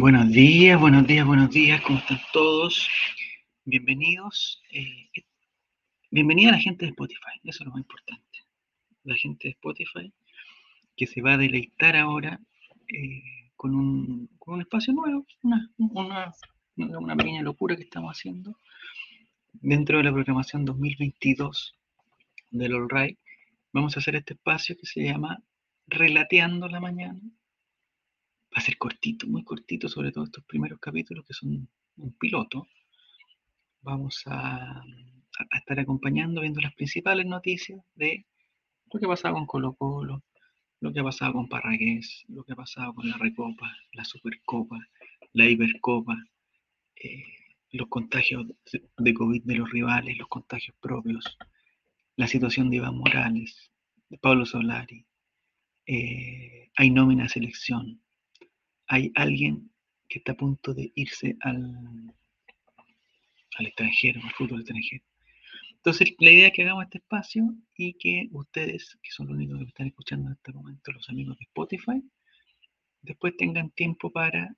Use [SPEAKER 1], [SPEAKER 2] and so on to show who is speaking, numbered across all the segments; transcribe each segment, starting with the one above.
[SPEAKER 1] Buenos días, buenos días, buenos días, ¿cómo están todos? Bienvenidos. Eh, bienvenida a la gente de Spotify, eso es lo más importante. La gente de Spotify que se va a deleitar ahora eh, con, un, con, un, espacio nuevo, una, una, una, pequeña locura que estamos haciendo dentro de la programación 2022 del All Right. Vamos a hacer este espacio que se llama Relateando la Mañana a ser cortito, muy cortito, sobre todo estos primeros capítulos que son un piloto. Vamos a, estar acompañando, viendo las principales noticias de lo que ha pasado con Colo Colo, lo que ha pasado con Parragués, lo que ha pasado con la Recopa, la Supercopa, la Hipercopa, eh, los contagios de COVID de los rivales, los contagios propios, la situación de Iván Morales, de Pablo Solari, eh, hay nómina selección, hay alguien que está a punto de irse al, al extranjero, al fútbol extranjero. Entonces, la idea es que hagamos este espacio y que ustedes, que son los únicos que están escuchando en este momento, los amigos de Spotify, después tengan tiempo para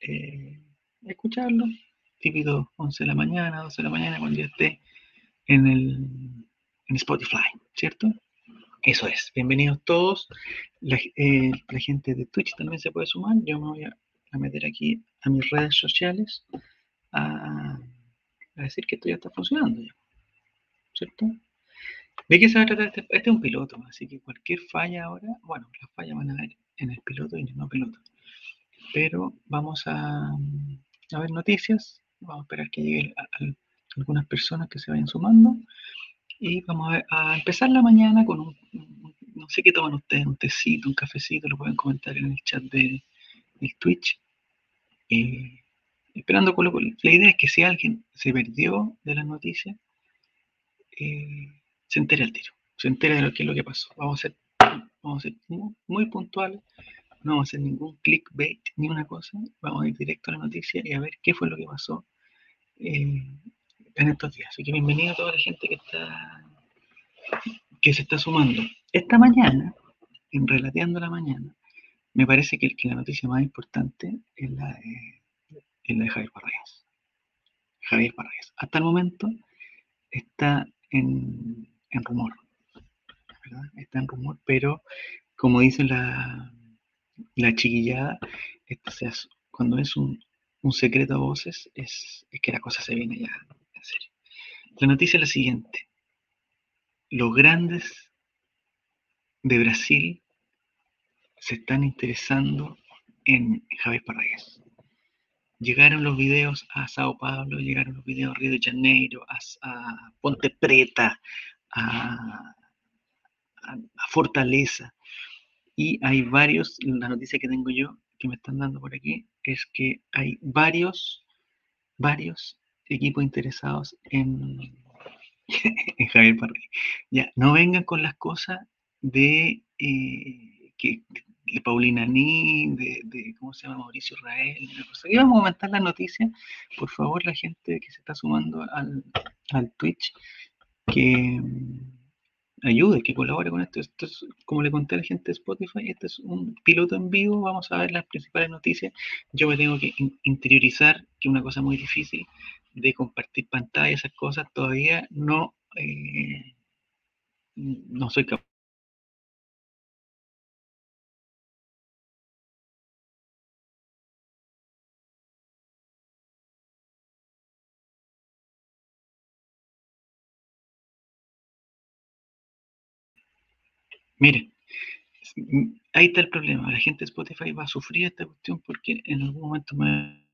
[SPEAKER 1] eh, escucharlo, típico 11 de la mañana, 12 de la mañana, cuando ya esté en, el, en Spotify, ¿cierto? Eso es. Bienvenidos todos. Eh, la, gente de Twitch también se puede sumar. Yo me voy a, meter aquí a mis redes sociales a, decir que esto ya está funcionando. ¿Cierto? ¿De qué se va a tratar este? Este es un piloto, así que cualquier falla ahora, bueno, las fallas van a ver en el piloto y en el no piloto. Pero vamos a, a ver noticias. Vamos a esperar que lleguen algunas personas que se vayan sumando. Y vamos a, empezar la mañana con un, no sé qué toman ustedes, un tecito, un cafecito, lo pueden comentar en el chat de, Twitch. Eh, esperando con la idea es que si alguien se perdió de la noticia, eh, se entere al tiro, se entere de lo que es lo que pasó. Vamos a ser, vamos a ser muy, puntuales, no vamos a hacer ningún clickbait ni una cosa, vamos a ir directo a la noticia y a ver qué fue lo que pasó eh, en estos días. Así que bienvenido a toda la gente que está que se está sumando. Esta mañana, en Relateando la Mañana, me parece que, la noticia más importante es la de, Javier Parragués. Javier Parragués. Hasta el momento está en, rumor. Está en rumor, pero como dice la, la chiquillada, este cuando es un, secreto a voces, es, es que la cosa se viene ya la noticia es la siguiente. Los grandes de Brasil se están interesando en Javier Parragués. Llegaron los videos a Sao Paulo, llegaron los videos a Río de Janeiro, a, Ponte Preta, a, Fortaleza. Y hay varios, la noticia que tengo yo, que me están dando por aquí, es que hay varios, varios equipos interesados en, Javier Parrilla. Ya, no vengan con las cosas de eh, que de Paulina Ní, de, ¿cómo se llama? Mauricio Rael, Y vamos a aumentar la noticia. Por favor, la gente que se está sumando al, al Twitch, que mm, ayude, que colabore con esto. Esto es, como le conté a la gente de Spotify, este es un piloto en vivo, vamos a ver las principales noticias. Yo me tengo que interiorizar, que es una cosa muy difícil, de compartir pantalla, esas cosas, todavía no, eh, no soy capaz. Miren, ahí está el problema. La gente de Spotify va a sufrir esta cuestión porque en algún momento me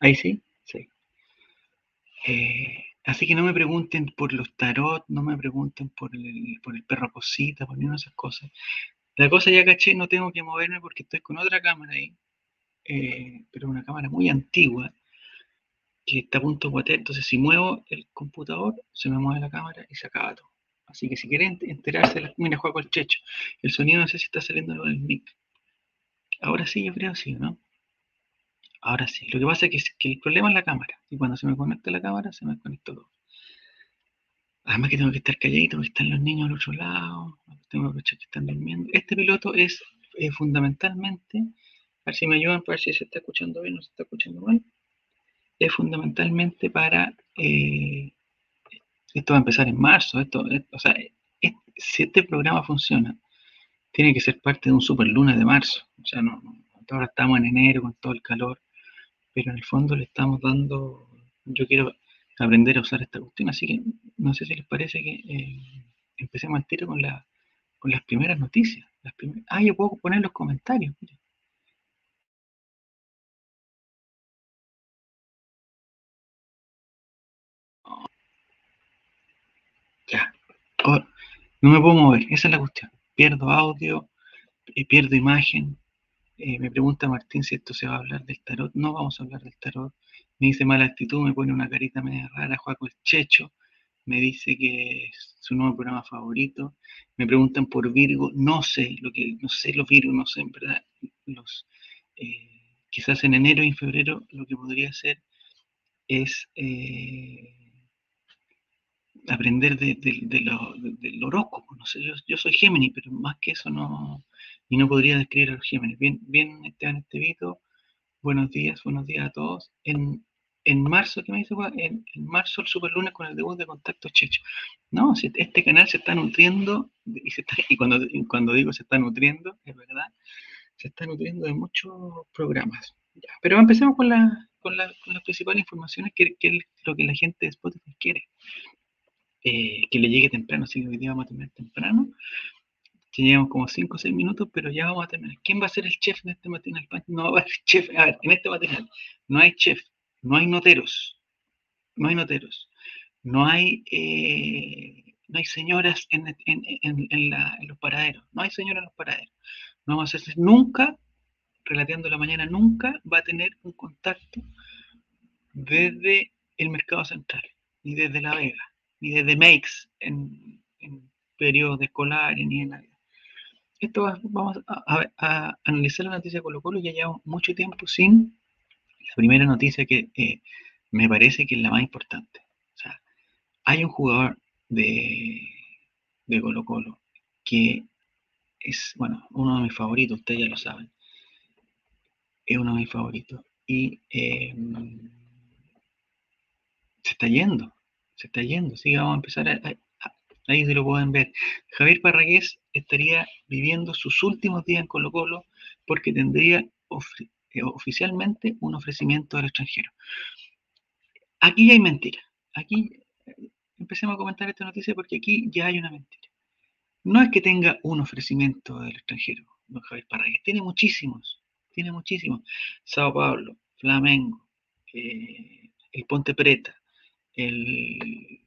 [SPEAKER 1] Ahí sí, sí. Eh, así que no me pregunten por los tarot, no me pregunten por el, por el perro cosita, por ninguna de esas cosas. La cosa ya caché, no tengo que moverme porque estoy con otra cámara ahí, eh, pero una cámara muy antigua que está a punto de guatear. Entonces, si muevo el computador, se me mueve la cámara y se acaba todo. Así que si quieren enterarse, mira, juego el checho. El sonido no sé si está saliendo con el mic. Ahora sí, yo creo sí, ¿no? Ahora sí. Lo que pasa es que, el problema es la cámara. Y cuando se me conecta la cámara, se me conecta todo. Además que tengo que estar calladito porque están los niños al otro lado. Tengo que aprovechar que están durmiendo. Este piloto es eh, fundamentalmente, a ver si me ayudan para ver si se está escuchando bien o se está escuchando mal. Es fundamentalmente para... Eh, esto va a empezar en marzo. Esto, o sea, si este programa funciona, tiene que ser parte de un super lunes de marzo. O sea, no, ahora estamos en enero con todo el calor, pero en el fondo le estamos dando, yo quiero aprender a usar esta cuestión, así que no sé si les parece que eh, empecemos al tiro con, la, con las primeras noticias. Las ah, yo puedo poner los comentarios. Ya. Oh, no me puedo mover, esa es la cuestión. Pierdo audio, y pierdo imagen. Eh, me pregunta Martín si esto se va a hablar del tarot. No vamos a hablar del tarot. Me dice mala actitud, me pone una carita media rara. Juaco el Checho me dice que es su nuevo programa favorito. Me preguntan por Virgo. No sé lo que, no sé los Virgos, no sé en verdad. Los, eh, quizás en enero y en febrero lo que podría ser es eh, aprender de, del horóscopo. No sé, yo, soy Géminis, pero más que eso no, y no podría describir a los Géminis. Bien, bien Esteban Estevito, buenos días, buenos días a todos. En, en marzo, ¿qué me dice? En, en marzo el super lunes con el debut de Contacto Checho. No, este canal se está nutriendo, y, se está, y cuando, cuando digo se está nutriendo, es verdad, se está nutriendo de muchos programas. pero empecemos con, la, con, la, con las principales informaciones que, que, es lo que la gente de Spotify quiere. Eh, que le llegue temprano, así que hoy día vamos a terminar temprano. Llevamos como 5 o 6 minutos, pero ya vamos a terminar. ¿Quién va a ser el chef de este matinal? No va a haber chef. A ver, en este matinal no hay chef, no hay noteros, no hay noteros, no hay, eh, no hay señoras en, los paraderos, no hay señoras en los paraderos. No vamos a hacer nunca, relateando la mañana, nunca va a tener un contacto desde el mercado central, ni desde La Vega ni desde Makes en, periodos escolares, ni en Navidad. Esto vamos a, analizar la noticia de Colo Colo, ya llevamos mucho tiempo sin la primera noticia que eh, me parece que es la más importante. O sea, hay un jugador de, de Colo Colo que es, bueno, uno de mis favoritos, ustedes ya lo saben. Es uno de mis favoritos. Y eh, se está yendo se está yendo, sí, vamos a empezar ahí se lo pueden ver. Javier Parragués estaría viviendo sus últimos días en Colo Colo porque tendría eh, oficialmente un ofrecimiento del extranjero. Aquí ya hay mentira. Aquí eh, empecemos a comentar esta noticia porque aquí ya hay una mentira. No es que tenga un ofrecimiento del extranjero, don Javier Parragués, tiene muchísimos, tiene muchísimos. Sao Paulo, Flamengo, eh, el Ponte Preta, el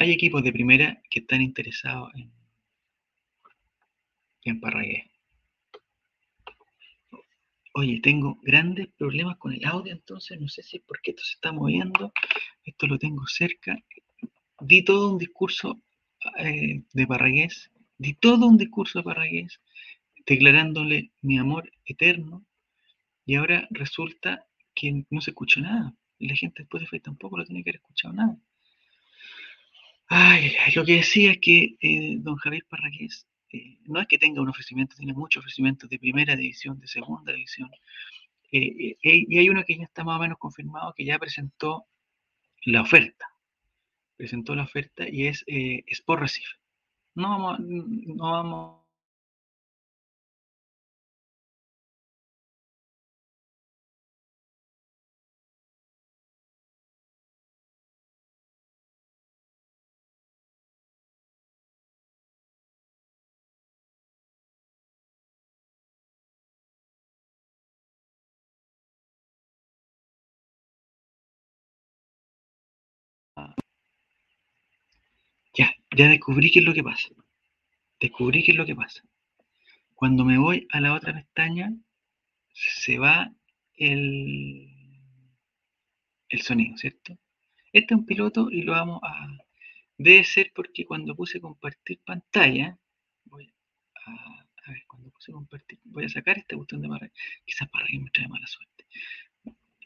[SPEAKER 1] Hay equipos de primera que están interesados en, en Parragué. Oye, tengo grandes problemas con el audio, entonces no sé si es porque esto se está moviendo. Esto lo tengo cerca. Di todo un discurso eh, de Parragués, di todo un discurso de Parragués, declarándole mi amor eterno, y ahora resulta que no se escuchó nada. Y la gente después de Spotify tampoco lo tiene que haber escuchado nada. Ay, lo que decía es que eh, don Javier Parragués eh, no es que tenga un ofrecimiento, tiene muchos ofrecimientos de primera división, de segunda división. Eh, y hay uno que ya está más o menos confirmado, que ya presentó la oferta. Presentó la oferta y es Sport Recife. No vamos, no vamos Ya, descubrí qué es lo que pasa. Descubrí qué es lo que pasa. Cuando me voy a la otra pestaña, se va el, el sonido, ¿cierto? Este es un piloto y lo vamos a... Debe ser porque cuando puse compartir pantalla, voy a, ver, cuando puse compartir, voy a sacar esta cuestión de barra, quizás para que me trae mala suerte.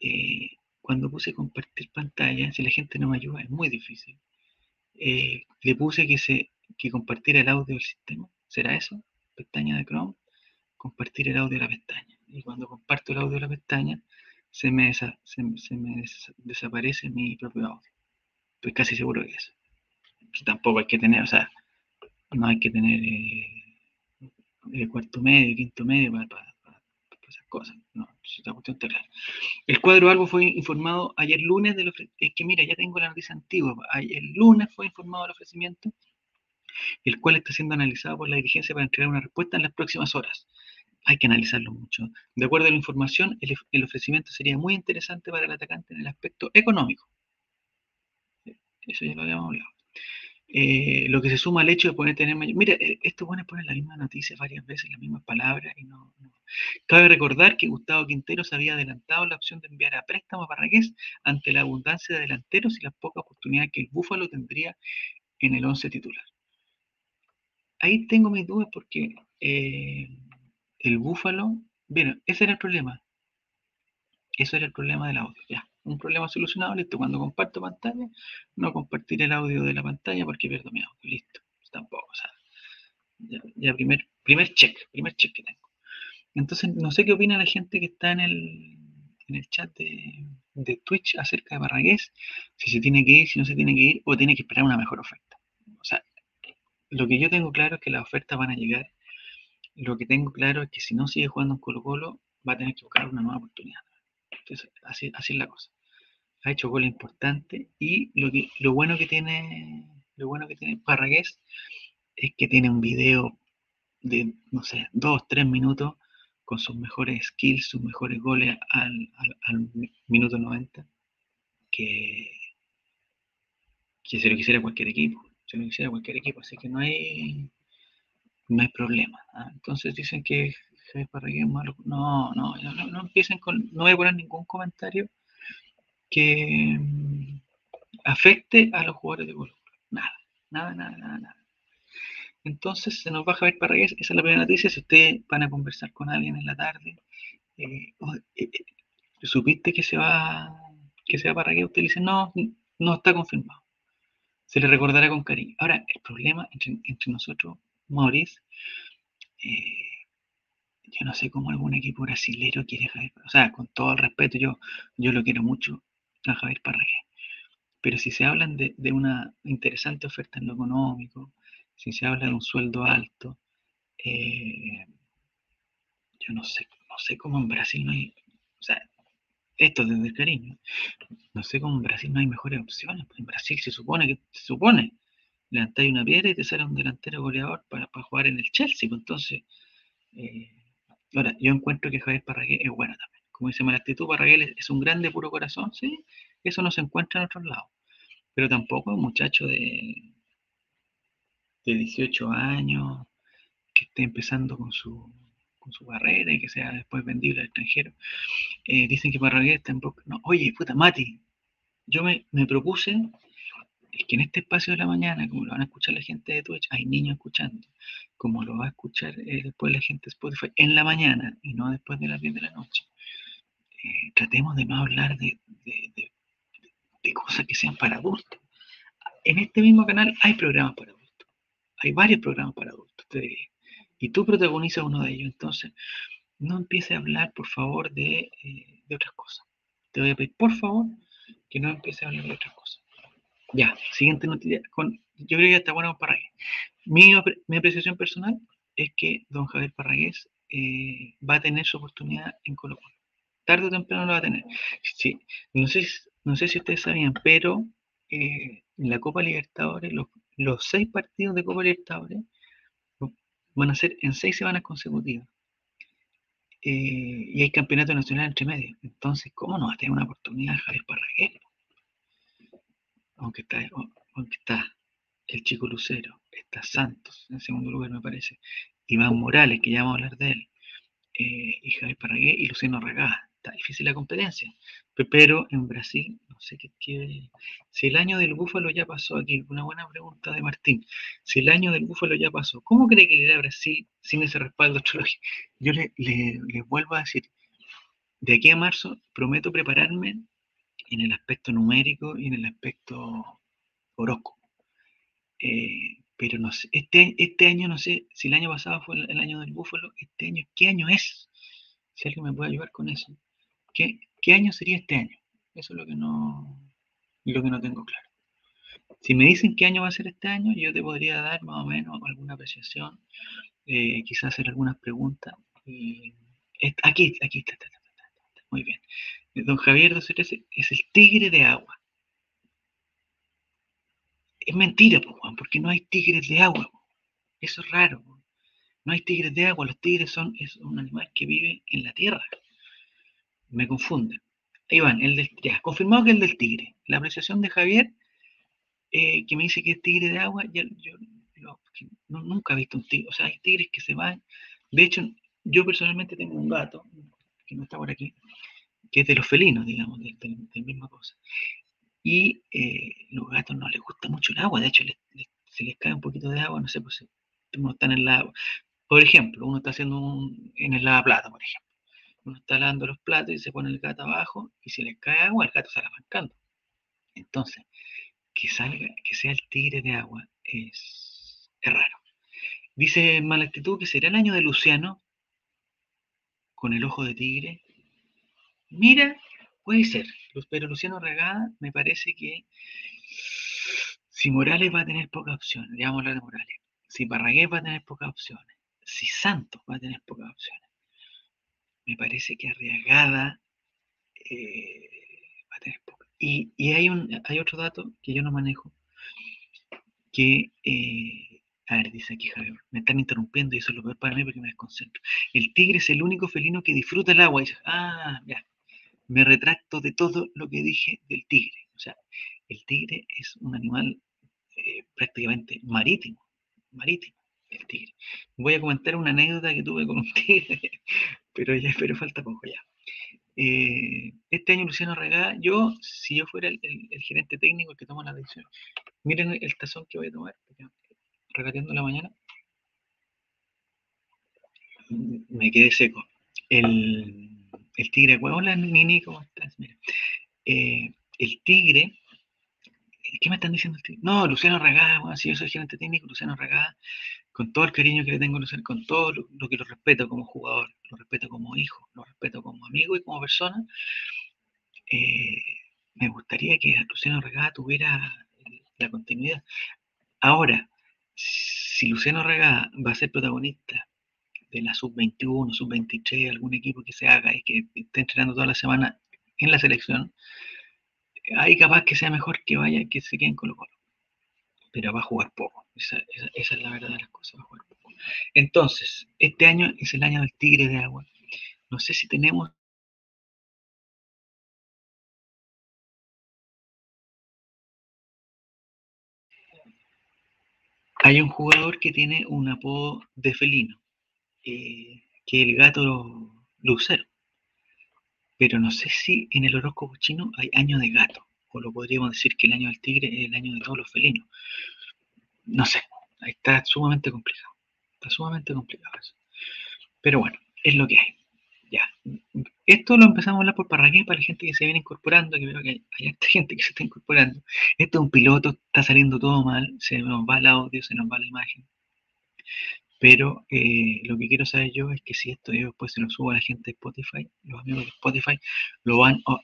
[SPEAKER 1] Eh, cuando puse compartir pantalla, si la gente no me ayuda, es muy difícil. Eh, le puse que, se, que compartiera el audio del sistema. ¿Será eso? Pestaña de Chrome, compartir el audio de la pestaña. Y cuando comparto el audio de la pestaña, se me, desaparece mi propio audio. Estoy casi seguro de eso. Que tampoco hay que tener, o sea, no hay que tener eh, cuarto medio, quinto medio para, esas cosas. No, esa cuestión está. El cuadro algo fue informado ayer lunes del Es que mira, ya tengo la noticia antigua. Ayer lunes fue informado el ofrecimiento, el cual está siendo analizado por la dirigencia para entregar una respuesta en las próximas horas. Hay que analizarlo mucho. De acuerdo a la información, el, el ofrecimiento sería muy interesante para el atacante en el aspecto económico. Eso ya lo habíamos hablado. Eh, lo que se suma al hecho de poder tener mayor... Mira, eh, esto pone poner la misma noticia varias veces, las mismas palabras, y no, Cabe recordar que Gustavo Quinteros había adelantado la opción de enviar a préstamo a Parragués ante la abundancia de delanteros y la poca oportunidad que el Búfalo tendría en el 11 titular. Ahí tengo mis dudas porque eh, el Búfalo, bien, ese era el problema. Eso era el problema del audio, ya un problema solucionado, listo. Cuando comparto pantalla, no compartir el audio de la pantalla porque pierdo mi audio, listo. Tampoco, o sea, ya, primer, primer check, primer check que tengo. Entonces, no sé qué opina la gente que está en el, en el chat de, de Twitch acerca de Barragués, si se tiene que ir, si no se tiene que ir, o tiene que esperar una mejor oferta. O sea, lo que yo tengo claro es que las ofertas van a llegar. Lo que tengo claro es que si no sigue jugando en Colo Colo, va a tener que buscar una nueva oportunidad. Entonces, así, así es la cosa. Ha hecho gol importante y lo, que, lo bueno que tiene lo bueno que tiene Parragués es que tiene un video de, no sé, dos, tres minutos con sus mejores skills, sus mejores goles al, minuto 90, que, que se lo quisiera cualquier equipo, se lo quisiera cualquier equipo, así que no hay, no hay problema. ¿ah? Entonces dicen que no, no, no, empiecen con, no voy a poner ningún comentario que mm, afecte a los jugadores de Colo Nada, nada, nada, nada, nada. Entonces se nos va Javier Parragués, esa es la primera noticia. Si ustedes van a conversar con alguien en la tarde, eh, eh, eh, supiste que se va, que se va Parragués, usted dice, no, no está confirmado. Se le recordará con cariño. Ahora, el problema entre, entre nosotros, Maurice, eh, yo no sé cómo algún equipo brasilero quiere Javier, o sea, con todo el respeto, yo, yo lo quiero mucho a Javier Parragué. Pero si se hablan de, una interesante oferta en lo económico, si se habla de un sueldo alto, eh, yo no sé, no sé cómo en Brasil no hay, o sea, esto desde el cariño, no sé cómo en Brasil no hay mejores opciones, en Brasil se supone que, se supone, levantáis una piedra y te sale un delantero goleador para, jugar en el Chelsea, pues entonces, eh, Ahora, yo encuentro que Javier Parragué es bueno también. Como dice la actitud es un grande puro corazón, sí, eso no se encuentra en otros lados. Pero tampoco un muchacho de, de 18 años que esté empezando con su, con su carrera y que sea después vendible al extranjero. Eh, dicen que Parragué está en poco. No, oye, puta, Mati, yo me, me propuse es que en este espacio de la mañana, como lo van a escuchar la gente de Twitch, hay niños escuchando, como lo va a escuchar eh, después la gente de Spotify en la mañana y no después de las 10 de la noche. Eh, tratemos de no hablar de, de, cosas que sean para adultos. en este mismo canal hay programas para adultos. Hay varios programas para adultos. Y tú protagonizas uno de ellos. Entonces, no empieces a hablar, por favor, de, eh, de otras cosas. Te voy a pedir, por favor, que no empieces a hablar de otras cosas. Ya, siguiente noticia. Yo creo que ya está bueno para Mi, mi apreciación personal es que don Javier Parragués eh, va a tener su oportunidad en Colo Colo. Tarde o temprano lo va a tener. No sé, no sé si ustedes sabían, pero eh, en la Copa Libertadores, los, los, seis partidos de Copa Libertadores van a ser en seis semanas consecutivas. Eh, y hay campeonato nacional entre medio. Entonces, ¿cómo no va a tener una oportunidad Javier Parragués? Aunque está, el chico Lucero, está Santos en segundo lugar, me parece, Iván Morales, que ya vamos a hablar de él, eh, y Javier Parragué y Luciano Regá. Está difícil la competencia. Pero en Brasil, no sé qué, qué, Si el año del búfalo ya pasó aquí, una buena pregunta de Martín. Si el año del búfalo ya pasó, ¿cómo cree que le irá a Brasil sin ese respaldo astrológico? Yo le, le vuelvo a decir, de aquí a marzo prometo prepararme en el aspecto numérico y en el aspecto horóscopo. Eh, pero no sé, este, este año no sé, si el año pasado fue el, año del búfalo, este año, ¿qué año es? Si alguien me puede ayudar con eso. ¿Qué, qué año sería este año? Eso es lo que no, lo que no tengo claro. Si me dicen qué año va a ser este año, yo te podría dar más o menos alguna apreciación, eh, quizás hacer algunas preguntas. aquí, aquí está, está, está, muy bien. Don Javier 213 es el tigre de agua. Es mentira, porque no hay tigres de agua. Eso es raro. No hay tigres de agua. Los tigres son es un animal que vive en la tierra. Me confunden. Van, el del, ya, confirmado que el del tigre. La apreciación de Javier, eh, que me dice que es tigre de agua, yo, nunca he visto un tigre. O sea, hay tigres que se van. De hecho, yo personalmente tengo un gato, que no está por aquí, que es de los felinos, digamos, de, la misma cosa y eh, los gatos no les gusta mucho el agua, de hecho se les cae un poquito de agua, no sé, pues uno está en el agua. Por ejemplo, uno está haciendo un, en el lavaplata, por ejemplo. Uno está lavando los platos y se pone el gato abajo y si les cae agua, el gato sale arrancando. Entonces, que salga, que sea el tigre de agua es, raro. Dice Mala Actitud que será el año de Luciano con el ojo de tigre. Mira, Puede ser, pero Luciano Regada me parece que si Morales va a tener pocas opciones, ya vamos a hablar de Morales, si Barragués va a tener pocas opciones, si Santos va a tener pocas opciones, me parece que Arriagada eh, va a tener pocas. Y, hay, un, hay otro dato que yo no manejo, que, eh, a ver, dice aquí Javier, me están interrumpiendo y eso es lo peor para mí porque me desconcentro. El tigre es el único felino que disfruta el agua. Y dice, ah, ya, me retracto de todo lo que dije del tigre. O sea, el tigre es un animal eh, prácticamente marítimo, marítimo, el tigre. Voy a comentar una anécdota que tuve con un tigre, pero ya pero falta poco ya. Eh, este año Luciano Regada, yo, si yo fuera el, gerente técnico que toma la decisión, miren el tazón que voy a tomar, regateando la mañana, me quedé seco. El, tigre, hola Nini, ¿cómo estás? Mira, eh, el tigre, ¿qué me están diciendo el tigre? No, Luciano Regada, bueno, si yo soy gerente técnico, Luciano Regada, con todo el cariño que le tengo a Luciano, con todo lo, que lo respeto como jugador, lo respeto como hijo, lo respeto como amigo y como persona, eh, me gustaría que Luciano Regada tuviera la continuidad. Ahora, si Luciano Regada va a ser protagonista de la sub-21, sub-23, algún equipo que se haga y que esté entrenando toda la semana en la selección, ahí capaz que sea mejor que vaya que se quede en Colo Colo. Pero va a jugar poco. Esa, es la verdad de las cosas, va a jugar poco. Entonces, este año es el año del tigre de agua. No sé si tenemos hay un jugador que tiene un apodo de felino. Eh, que el gato lucero. Pero no sé si en el horóscopo chino hay año de gato, o lo podríamos decir que el año del tigre es el año de todos los felinos. No sé, está sumamente complicado. Está sumamente complicado eso. Pero bueno, es lo que hay. Ya. Esto lo empezamos a hablar por Parraquén para la gente que se viene incorporando, que veo que hay, gente que se está incorporando. Esto es un piloto, está saliendo todo mal, se nos va el audio, se nos va la imagen. Pero eh, lo que quiero saber yo es que si esto yo después se lo subo a la gente de Spotify, los amigos de Spotify lo van a,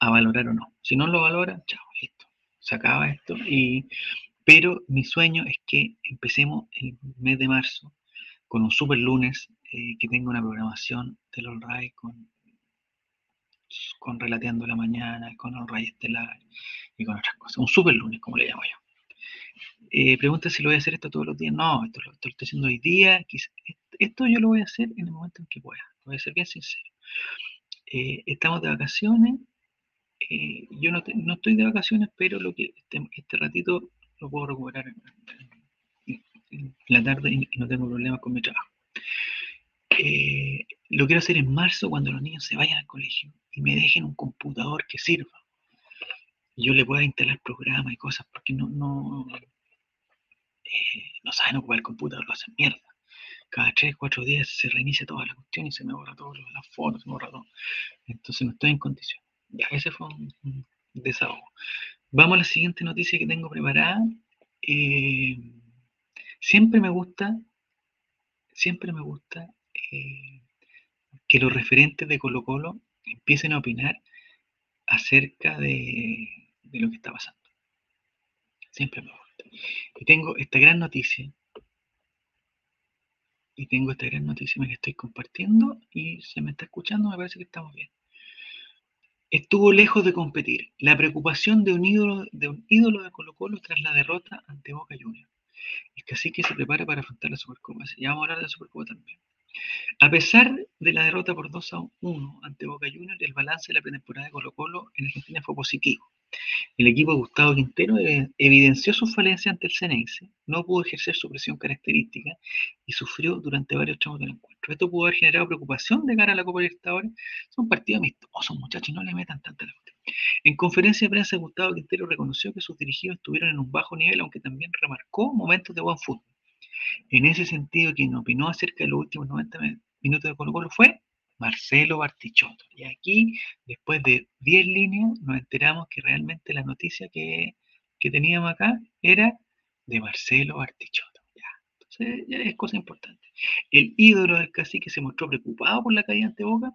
[SPEAKER 1] a valorar o no. Si no lo valoran, chao, listo. Se acaba esto. Y, pero mi sueño es que empecemos el mes de marzo con un super lunes, eh, que tenga una programación del All Right con, con Relateando la Mañana, con All Right Estelar y con otras cosas. Un super lunes, como le llamo yo. Eh, pregunta si lo voy a hacer esto todos los días. No, esto lo, estoy haciendo hoy día. Esto yo lo voy a hacer en el momento en que pueda. Voy a ser bien sincero. Eh, estamos de vacaciones. Eh, yo no, estoy de vacaciones, pero lo que este, este ratito lo puedo recuperar en, la tarde y, no tengo problemas con mi trabajo. Lo quiero hacer en marzo cuando los niños se vayan al colegio y me dejen un computador que sirva. Yo le pueda instalar programas y cosas porque no, no, eh, saben ocupar el computador, lo hacen mierda. Cada 3, 4 días se reinicia toda la cuestión y se me borra todo, las fotos, se me borra todo. Entonces no estoy en condición. Ya, ese fue un, desahogo. Vamos a la siguiente noticia que tengo preparada. Eh, siempre me gusta, siempre me gusta eh, que los referentes de Colo Colo empiecen a opinar acerca de, lo que está pasando. Siempre me gusta. Y tengo esta gran noticia. Y tengo esta gran noticia que estoy compartiendo y se me está escuchando, me parece que estamos bien. Estuvo lejos de competir. La preocupación de un ídolo de, un ídolo de Colo Colo tras la derrota ante Boca Juniors. El cacique se prepara para afrontar la Supercopa. Ya vamos a hablar de la Supercopa también. A pesar de la derrota por 2 a 1 ante Boca Juniors, el balance de la pretemporada de Colo Colo en Argentina fue positivo. El equipo de Gustavo Quintero evidenció su falencia ante el Ceneice, no pudo ejercer su presión característica y sufrió durante varios tramos del encuentro. Esto pudo haber generado preocupación de cara a la Copa Libertadores. Son partidos amistosos, muchachos, no le metan tanta la En conferencia de prensa, Gustavo Quintero reconoció que sus dirigidos estuvieron en un bajo nivel, aunque también remarcó momentos de buen fútbol. En ese sentido, quien opinó acerca de los últimos 90 minutos de Colo Colo fue Marcelo Bartichotto. Y aquí, después de 10 líneas, nos enteramos que realmente la noticia que, teníamos acá era de Marcelo Bartichotto. Ya. Entonces, es cosa importante. El ídolo del cacique se mostró preocupado por la caída ante Boca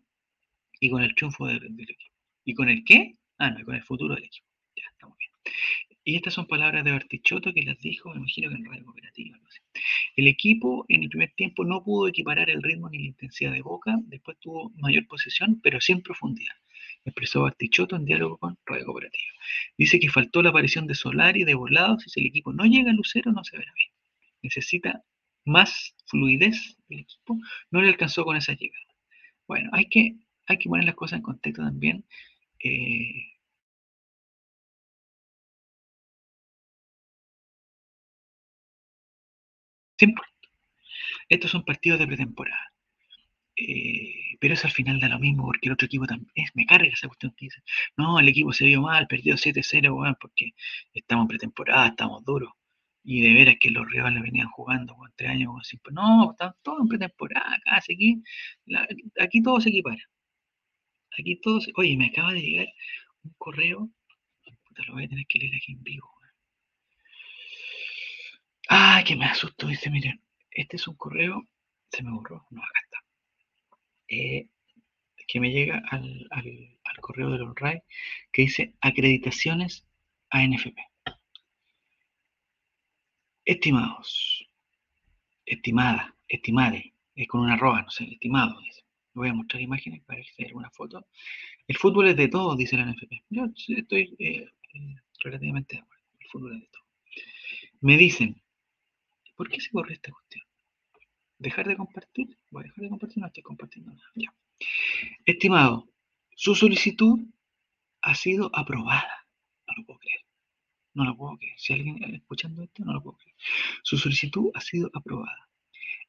[SPEAKER 1] y con el triunfo del, equipo. ¿Y con el qué? Ah, no, con el futuro del equipo. Ya, estamos bien. Y estas son palabras de Bartichotto que las dijo, me imagino que en radio cooperativa. El equipo en el primer tiempo no pudo equiparar el ritmo ni la intensidad de Boca, después tuvo mayor posesión, pero sin profundidad, expresó Bartichotto en diálogo con Radio Cooperativa. Dice que faltó la aparición de Solari, de Volados, y si el equipo no llega a Lucero no se verá bien. Necesita más fluidez el equipo, no le alcanzó con esa llegada. Bueno, hay que, hay que poner las cosas en contexto también. Eh, Estos son partidos de pretemporada. Eh, pero eso al final da lo mismo porque el otro equipo también me carga esa cuestión que dice, no, el equipo se vio mal, perdió 7-0, porque estamos en pretemporada, estamos duros. Y de veras que los rivales venían jugando con tres años, con cinco. No, están todos en pretemporada, casi aquí, aquí todo se equipara. Aquí todo se, Oye, me acaba de llegar un correo, lo voy a tener que leer aquí en vivo. Que me asustó. Dice, miren, este es un correo, se me borró, no, acá está. Eh, que me llega al, correo de los RAI que dice acreditaciones a NFP. Estimados, estimada, estimade, es con una arroba, no sé, estimado, dice. voy a mostrar imágenes para se alguna foto. El fútbol es de todos, dice la NFP. Yo estoy eh, eh, relativamente de acuerdo. El fútbol es de todos. Me dicen, ¿Por qué se borra esta cuestión? ¿Dejar de compartir? Voy a dejar de compartir, no estoy compartiendo nada. Ya. Estimado, su solicitud ha sido aprobada. No lo puedo creer. No lo puedo creer. Si alguien está escuchando esto, no lo puedo creer. Su solicitud ha sido aprobada.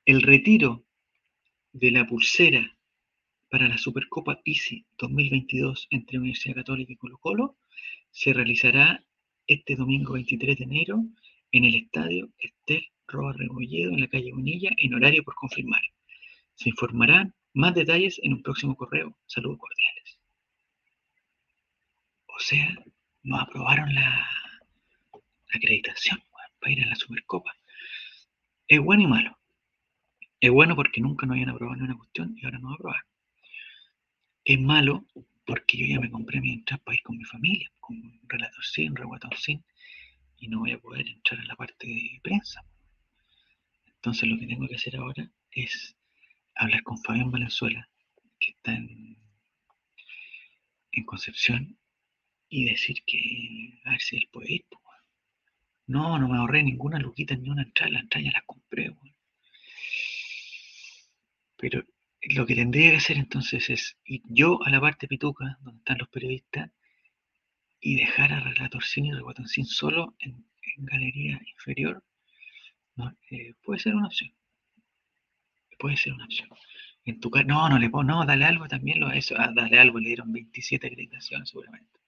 [SPEAKER 1] El retiro de la pulsera para la Supercopa ICI 2022 entre Universidad Católica y Colo Colo se realizará este domingo 23 de enero en el estadio Estel Roa Rebolledo en la calle Bonilla en horario por confirmar. Se informarán Más detalles en un próximo correo. Saludos cordiales. O sea, nos aprobaron la, acreditación para ir a la Supercopa. Es bueno y malo. Es bueno porque nunca nos habían aprobado ni una cuestión y ahora nos aprobaron. Es malo porque yo ya me compré mi entrada para ir con mi familia, con un relator sin, reguatón sin, y no voy a poder entrar a la parte de prensa. Entonces lo que tengo que hacer ahora es hablar con Fabián Valenzuela, que está en, en Concepción, y decir que a ver si él puede ir. No, no me ahorré ninguna luquita ni una entrada, la entrada ya la compré. Pero lo que tendría que hacer entonces es ir yo a la parte pituca, donde están los periodistas, y dejar a Relator Cine y Reguatoncín solo en, galería inferior, eh, puede ser una opción. Puede ser una opción. En tu no, no le pongo, no, dale algo también, lo, eso, ah, dale algo, le dieron 27 acreditaciones seguramente.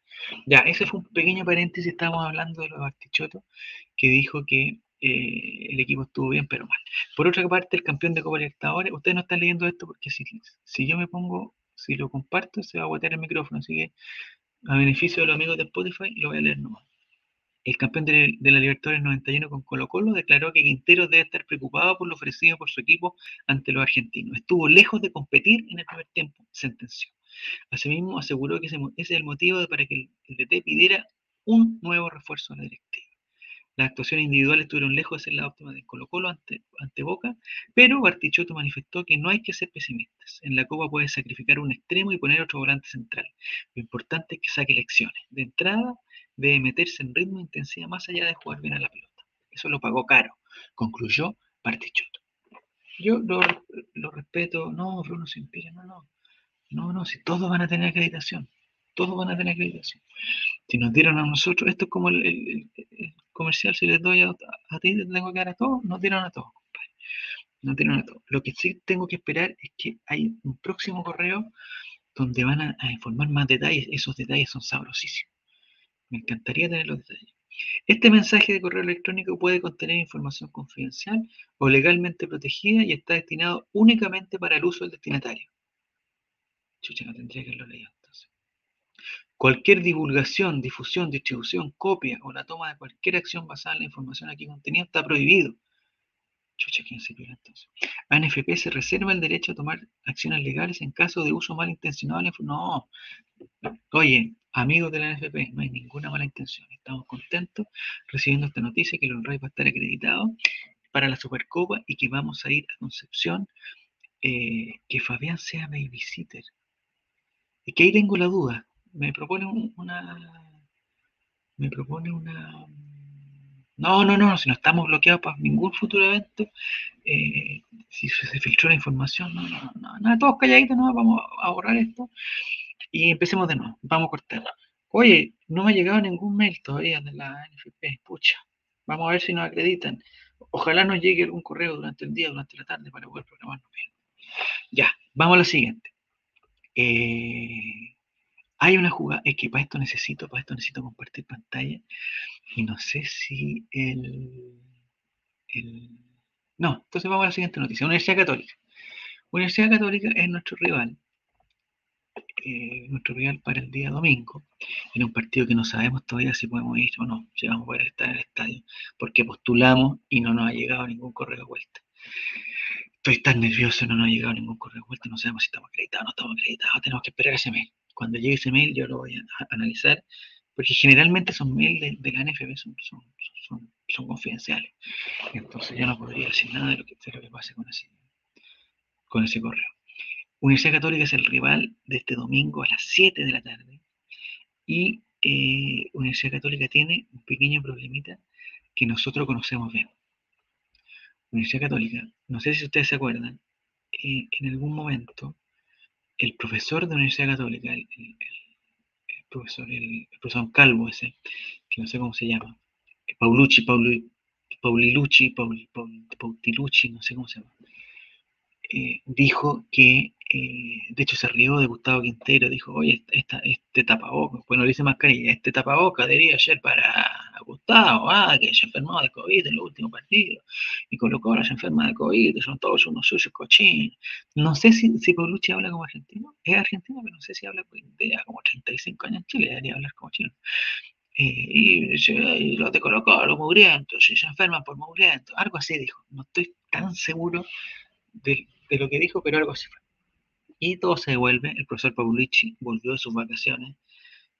[SPEAKER 1] Ya, ese fue un pequeño paréntesis, estábamos hablando de los Artichotos, que dijo que eh, el equipo estuvo bien, pero mal. Por otra parte, el campeón de Copa Libertadores, ustedes no están leyendo esto porque si, si yo me pongo, si lo comparto, se va a botear el micrófono, así que a beneficio de los amigos de Spotify, lo voy a leer nomás. El campeón de, la Libertadores 91 con Colo Colo declaró que Quintero debe estar preocupado por lo ofrecido por su equipo ante los argentinos. Estuvo lejos de competir en el primer tiempo, sentenció. Asimismo, aseguró que ese, es el motivo para que el, el DT pidiera un nuevo refuerzo a la directiva. Las actuaciones individuales estuvieron lejos de ser la óptima de Colo Colo ante, ante Boca, pero Bartichotto manifestó que no hay que ser pesimistas. En la Copa puedes sacrificar un extremo y poner otro volante central. Lo importante es que saque lecciones. De entrada, debe meterse en ritmo e intensidad más allá de jugar bien a la pelota. Eso lo pagó caro, concluyó Bartichotto. Yo lo, respeto, no, Bruno se no, no. No, no, si todos van a tener acreditación, todos van a tener acreditación. Si nos dieron a nosotros, esto es como el comercial, si les doy a, ti, te tengo que dar a todos, no tiran a todos, compadre. No tiran a todos. Lo que sí tengo que esperar es que hay un próximo correo donde van a, informar más detalles. Esos detalles son sabrosísimos. Me encantaría tener los detalles. Este mensaje de correo electrónico puede contener información confidencial o legalmente protegida y está destinado únicamente para el uso del destinatario. Chucha, no tendría que haberlo leído. Cualquier divulgación, difusión, distribución, copia o la toma de cualquier acción basada en la información aquí contenida está prohibido. Chucha, ¿quién se entonces? ANFP se reserva el derecho a tomar acciones legales en caso de uso malintencionado. No. Oye, amigos de la ANFP, no hay ninguna mala intención. Estamos contentos recibiendo esta noticia que el Honray va a estar acreditado para la Supercopa y que vamos a ir a Concepción. Eh, que Fabián sea babysitter. Y que ahí tengo la duda me propone una. Me propone una. No, no, no, si no estamos bloqueados para ningún futuro evento, eh, si se filtró la información, no, no, no, nada, todos calladitos, no, vamos a borrar esto y empecemos de nuevo, vamos a cortar. Oye, no me ha llegado ningún mail todavía de la NFP, pucha, vamos a ver si nos acreditan. Ojalá nos llegue algún correo durante el día, durante la tarde, para poder programarnos bien. Ya, vamos a la siguiente. Eh, hay una jugada, es que para esto necesito, para esto necesito compartir pantalla. Y no sé si el, No, entonces vamos a la siguiente noticia. Universidad Católica. Universidad Católica es nuestro rival. Eh, nuestro rival para el día domingo. En un partido que no sabemos todavía si podemos ir o no, si vamos a poder estar en el estadio. Porque postulamos y no nos ha llegado ningún correo de vuelta. Estoy tan nervioso, no nos ha llegado ningún correo de vuelta, no sabemos si estamos acreditados o no estamos acreditados, tenemos que esperar ese mes cuando llegue ese mail yo lo voy a, analizar, porque generalmente esos mails de, la NFB son, son, confidenciales. Entonces yo no podría decir nada de lo que, de que pase con ese, con ese correo. Universidad Católica es el rival de este domingo a las 7 de la tarde. Y eh, Universidad Católica tiene un pequeño problemita que nosotros conocemos bien. Universidad Católica, no sé si ustedes se acuerdan, eh, en algún momento el profesor de Universidad Católica, el, profesor, el, profesor Calvo ese, que no sé cómo se llama, Paulucci, Paulilucci, Paul, Paul, Pautilucci, no sé cómo se llama, eh, dijo que eh, de hecho se rió de Gustavo Quintero, dijo, oye, esta, este tapabocas, bueno, le dice mascarilla, este tapabocas debería ser para Gustavo, ah, que se enfermó de COVID en el último partido, y colocó a las enfermas de COVID, son todos unos sucios cochinos. No sé si, si habla como argentino, es argentino, pero no sé si habla como 35 años en Chile, debería hablar como chino. Eh, y, los de Colo los mugrientos, y se enferman por mugrientos, algo así dijo. No estoy tan seguro de, de lo que dijo, pero algo así fue. Y todo se devuelve, el profesor Paulucci volvió de sus vacaciones,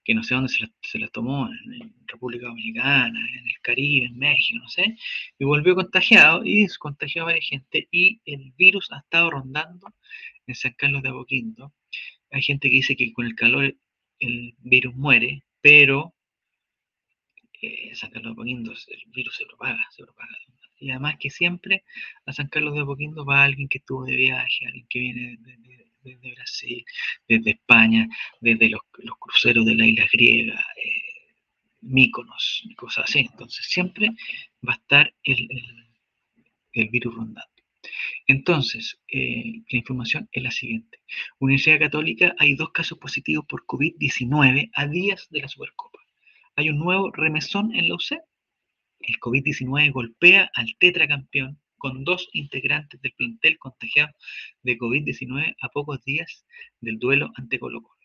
[SPEAKER 1] que no sé dónde se las, tomó, en, República Dominicana, en el Caribe, en México, no sé, y volvió contagiado y contagió a varias gente y el virus ha estado rondando en San Carlos de Apoquindo. Hay gente que dice que con el calor el virus muere, pero eh, San Carlos de Apoquindo el virus se propaga, se propaga y además que siempre a San Carlos de Apoquindo va alguien que estuvo de viaje, alguien que viene de, desde Brasil, desde España, desde los, cruceros de la isla griega, eh, Míconos, cosas así. Entonces siempre va a estar el, virus rondando. Entonces, eh, la información es la siguiente. Universidad Católica, hay dos casos positivos por COVID-19 a días de la Supercopa. Hay un nuevo remesón en la UC. El COVID-19 golpea al tetracampeón con dos integrantes del plantel contagiados de COVID-19 a pocos días del duelo ante Colo Colo.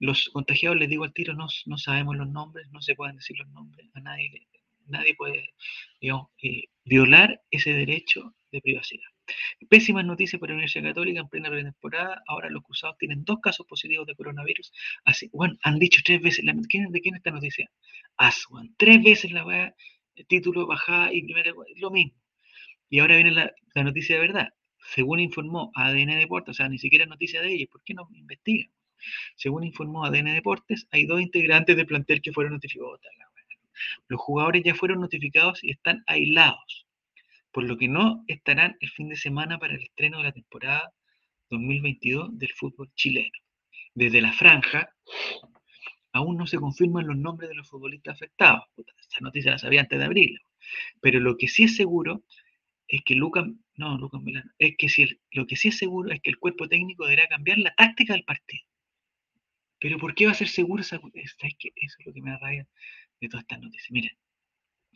[SPEAKER 1] Los contagiados, les digo al tiro, no, no sabemos los nombres, no se pueden decir los nombres, a nadie, nadie puede eh, violar ese derecho de privacidad. Pésimas noticias para la Universidad Católica en plena pretemporada. Ahora los cruzados tienen dos casos positivos de coronavirus. Así, bueno, han dicho tres veces, ¿de quién es esta noticia? Aswan, tres veces la va título, bajada y primera, lo mismo. Y ahora viene la, noticia de verdad. Según informó ADN Deportes, o sea, ni siquiera noticia de ellos, ¿por qué no investigan? Según informó ADN Deportes, hay dos integrantes del plantel que fueron notificados. Los jugadores ya fueron notificados y están aislados, por lo que no estarán el fin de semana para el estreno de la temporada 2022 del fútbol chileno. Desde la franja, aún no se confirman los nombres de los futbolistas afectados. Esta noticia la sabía antes de abril. Pero lo que sí es seguro es que Lucas, no, Lucas Milano, es que si lo que sí es seguro es que el cuerpo técnico deberá cambiar la táctica del partido. Pero ¿por qué va a ser seguro esa, es eso es lo que me da de todas estas noticias. Miren,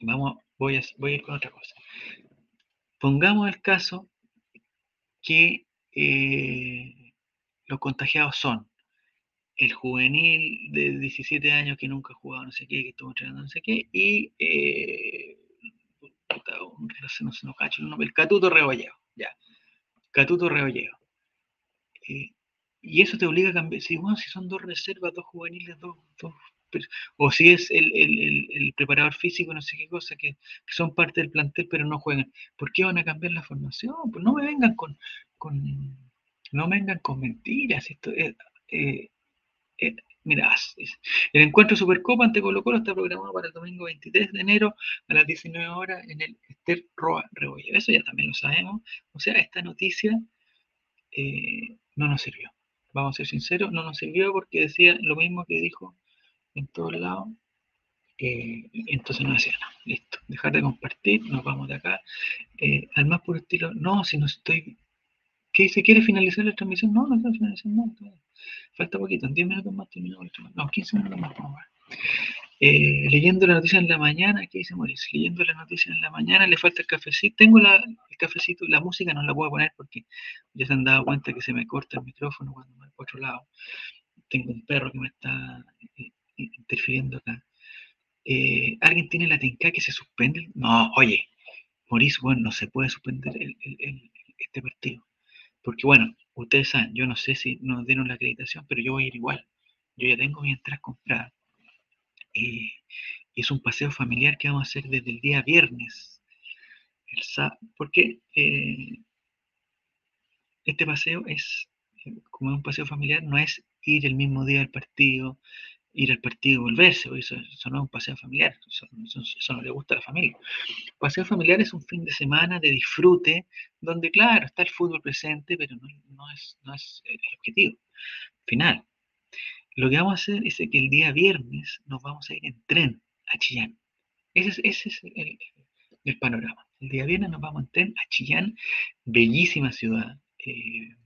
[SPEAKER 1] vamos, voy a, voy a ir con otra cosa. Pongamos el caso que eh, los contagiados son el juvenil de 17 años que nunca ha jugado no sé qué, que estuvo entrenando no sé qué, y eh, no se nos cacho el el Catuto Rebolleo, ya. Catuto Rebolleo. Eh, y eso te obliga a cambiar. Si, si son dos reservas, dos juveniles, dos, o si es el, preparador físico, no sé qué cosa, que, son parte del plantel pero no juegan. ¿Por qué van a cambiar la formación? Pues no me vengan con, con no vengan con mentiras. Esto es, eh, eh, Mira, el encuentro Supercopa ante Colo Colo está programado para el domingo 23 de enero a las 19 horas en el Ester Roa Rebollo. Eso ya también lo sabemos. O sea, esta noticia eh, no nos sirvió. Vamos a ser sinceros, no nos sirvió porque decía lo mismo que dijo en todos lados. Eh, entonces no decía nada. Listo. Dejar de compartir, nos vamos de acá. Eh, al más puro estilo, no, si no estoy. ¿Qué dice? ¿Quiere finalizar la transmisión? No, no está finalizando. No, Falta poquito, en 10 minutos más terminamos No, 15 minutos más, vamos a eh, leyendo la noticia en la mañana, ¿qué dice Mauricio? Leyendo la noticia en la mañana, le falta el cafecito. Tengo la, el cafecito, la música no la puedo poner porque ya se han dado cuenta que se me corta el micrófono cuando me voy por otro lado. Tengo un perro que me está eh, interfiriendo acá. Eh, ¿Alguien tiene la tenca que se suspende? No, oye, Mauricio, bueno, no se puede suspender este partido. Porque bueno, ustedes saben, yo no sé si nos dieron la acreditación, pero yo voy a ir igual. Yo ya tengo mi entrada comprada. y es un paseo familiar que vamos a hacer desde el día viernes. El porque eh, este paseo es, como es un paseo familiar, no es ir el mismo día al partido, ir al partido y volverse, eso, no es un paseo familiar, eso, no le gusta a la familia. Paseo familiar es un fin de semana de disfrute, donde claro, está el fútbol presente, pero no, es, no es el objetivo final. Lo que vamos a hacer es que el día viernes nos vamos a ir en tren a Chillán. Ese es, el, panorama. El día viernes nos vamos en tren a Chillán, bellísima ciudad. Eh,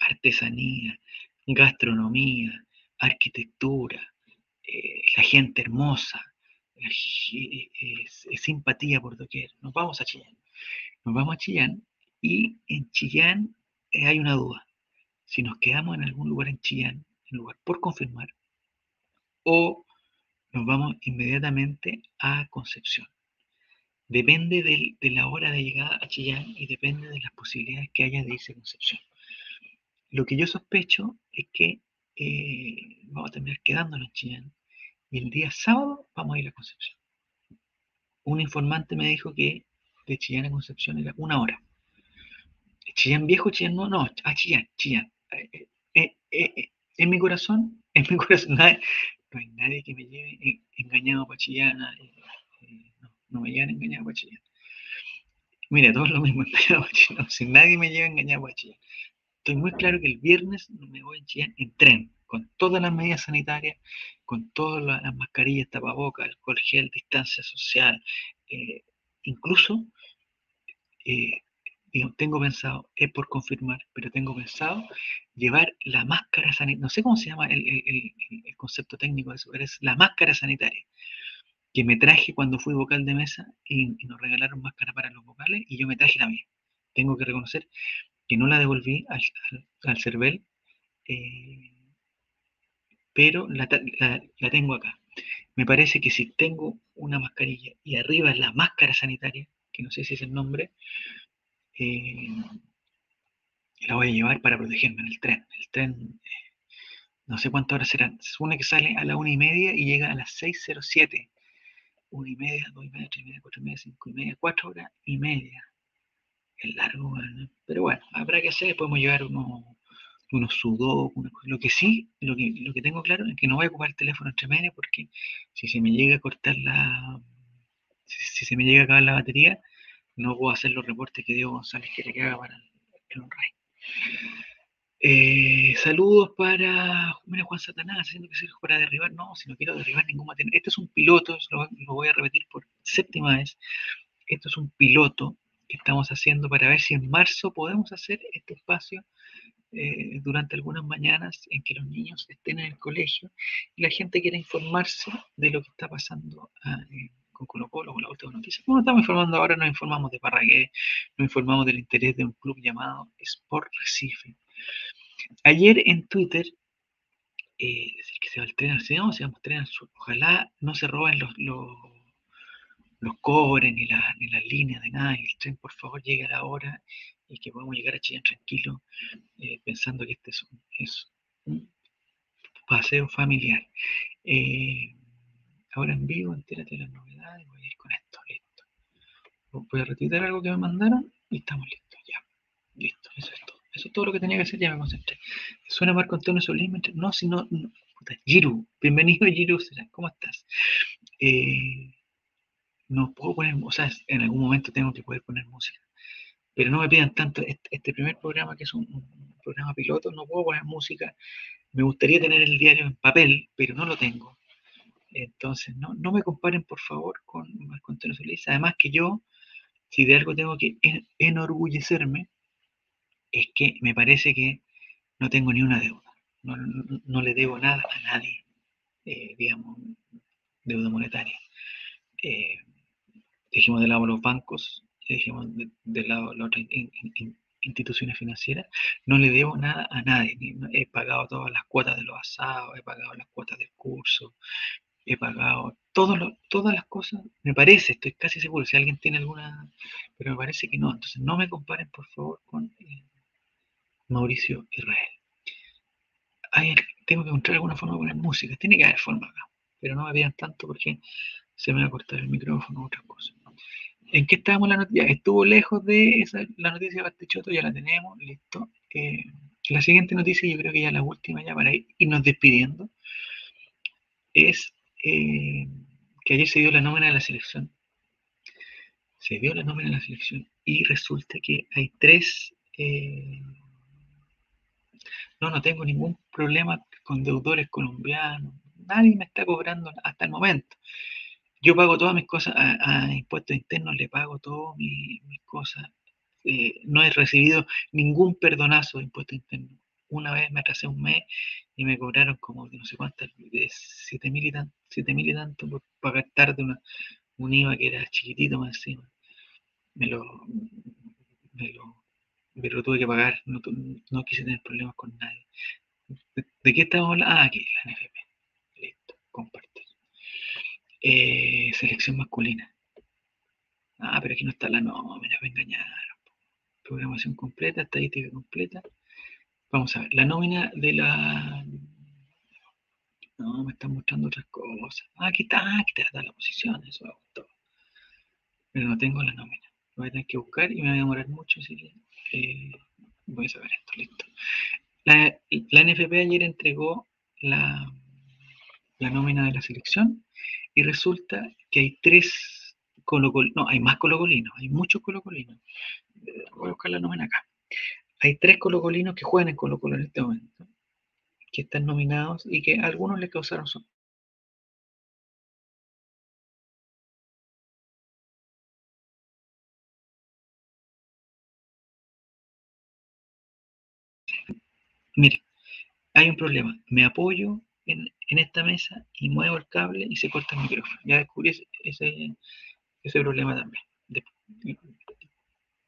[SPEAKER 1] artesanía, gastronomía, arquitectura, eh, la gente hermosa, simpatía por doquier. Nos vamos a Chillán. Nos vamos a Chillán y en Chillán eh, hay una duda. Si nos quedamos en algún lugar en Chillán, en lugar por confirmar, o nos vamos inmediatamente a Concepción. Depende de la hora de llegada a Chillán y depende de las posibilidades que haya de irse a Concepción. Lo que yo sospecho es que eh, vamos a terminar quedándonos en Chillán y el día sábado vamos a ir a Concepción. Un informante me dijo que de Chillán a Concepción era una hora. Chillán viejo, Chillán no, no, a Chillán, Chillán. Eh, eh, en mi corazón, en mi corazón, no hay nadie que me lleve engañado para Chillán. no, no me llevan engañado para Chillán. Mira, todo es lo mismo, si nadie me lleva engañado para Chillán. Estoy muy claro que el viernes me voy en Chillán en tren con todas las medidas sanitarias, con todas las mascarillas, tapabocas, alcohol gel, distancia social, eh, incluso eh, tengo pensado, es por confirmar, pero tengo pensado llevar la máscara sanitaria, no sé cómo se llama el, concepto técnico de eso, pero es la máscara sanitaria, que me traje cuando fui vocal de mesa y, nos regalaron máscara para los vocales y yo me traje la mía. Tengo que reconocer que no la devolví al, al, CERVEL. Eh, pero la, tengo acá. Me parece que si tengo una mascarilla y arriba es la máscara sanitaria, que no sé si es el nombre, eh, la voy a llevar para protegerme en el tren. El tren, eh, no sé cuántas horas serán. Se supone que sale a la una y media y llega a las 6.07. Una y media, dos y media, tres y media, cuatro y media, cinco y media, cuatro horas y media. Es largo, pero bueno, habrá que hacer, podemos llevar unos unos lo que sí, lo que, lo que tengo claro es que no voy a ocupar el teléfono entre medio porque si se me llega a cortar la, si, se me llega a acabar la batería, no puedo hacer los reportes que Diego González quiere que haga para el, Unray. Eh, saludos para mira, Juan Satanás, haciendo que se para derribar. No, si no quiero derribar ningún material. Este es un piloto, lo, lo voy a repetir por séptima vez. Esto es un piloto que estamos haciendo para ver si en marzo podemos hacer este espacio eh, durante algunas mañanas en que los niños estén en el colegio y la gente quiera informarse de lo que está pasando ah, con Colo Colo, con la última noticia. Como estamos informando ahora, nos informamos de Parragué, nos informamos del interés de un club llamado Sport Recife. Ayer en Twitter, eh, decir que se va el tren al sur. Ojalá no se roben los, los cobres ni, ni las líneas de nada, y el tren por favor llegue a la hora y que podamos llegar a Chillán tranquilo, eh, pensando que este es un, paseo familiar. Eh, ahora en vivo, entérate de las novedades, voy a ir con esto, listo. Voy a retirar algo que me mandaron y estamos listos, ya. Listo, eso es todo. Eso es todo lo que tenía que hacer, ya me concentré. ¿Suena Marco Antonio Solís? No, si no, no Giru, bienvenido Giru, ¿cómo estás? Eh, no puedo poner, o sea, en algún momento tengo que poder poner música pero no me pidan tanto. Este, primer programa, que es un, programa piloto, no puedo poner música. Me gustaría tener el diario en papel, pero no lo tengo. Entonces, no, no me comparen, por favor, con Marco Antonio Solís. Además que yo, si de algo tengo que enorgullecerme, es que me parece que no tengo ni una deuda. No, le debo nada a nadie, eh, digamos, deuda monetaria. Eh, dijimos de lado los bancos, dejemos de, lado las otras instituciones financieras, no le debo nada a nadie. He pagado todas las cuotas de los asados, he pagado las cuotas del curso, he pagado todas las cosas, me parece, estoy casi seguro, si alguien tiene alguna, pero me parece que no. Entonces no me comparen, por favor, con eh, Mauricio Israel. tengo que encontrar alguna forma de poner música, tiene que haber forma acá, pero no me vean tanto porque se me va a cortar el micrófono o otras cosas. ¿En qué estábamos la noticia? Estuvo lejos de esa, la noticia de Bastechoto, ya la tenemos, listo. Eh, la siguiente noticia, yo creo que ya la última, ya para irnos despidiendo, es eh, que ayer se dio la nómina de la selección. Se dio la nómina de la selección y resulta que hay tres... Eh, no, no tengo ningún problema con deudores colombianos. Nadie me está cobrando hasta el momento. Yo pago todas mis cosas a, impuestos internos, le pago todas mis, cosas. Eh, no he recibido ningún perdonazo de impuestos internos. una vez me atrasé un mes y me cobraron como de no sé cuántas, de 7 mil y, tanto, y tanto por pagar tarde una, un IVA que era chiquitito más encima. Me lo, me lo, tuve que pagar, no, no, quise tener problemas con nadie. ¿De, qué estamos hablando? Ah, aquí, la NFP. Listo, compartir. Eh, selección masculina. Ah, pero aquí no está la nómina, me engañaron. Programación completa, estadística completa. Vamos a ver, la nómina de la... No, me están mostrando otras cosas. Ah, aquí está, aquí está la posición, eso me gustó. Pero no tengo la nómina. Lo voy a tener que buscar y me va a demorar mucho, así que eh, voy a saber esto, listo. La, la NFP ayer entregó la nómina de la selección y resulta que hay tres colocolinos, no, hay más colocolinos, hay muchos colocolinos. Eh, voy a buscar la nómina acá hay tres colocolinos que juegan en Colo Colo en este momento, que están nominados y que algunos les causaron su... Mire, hay un problema. Me apoyo en, esta mesa y muevo el cable y se corta el micrófono. Ya descubrí ese, ese problema también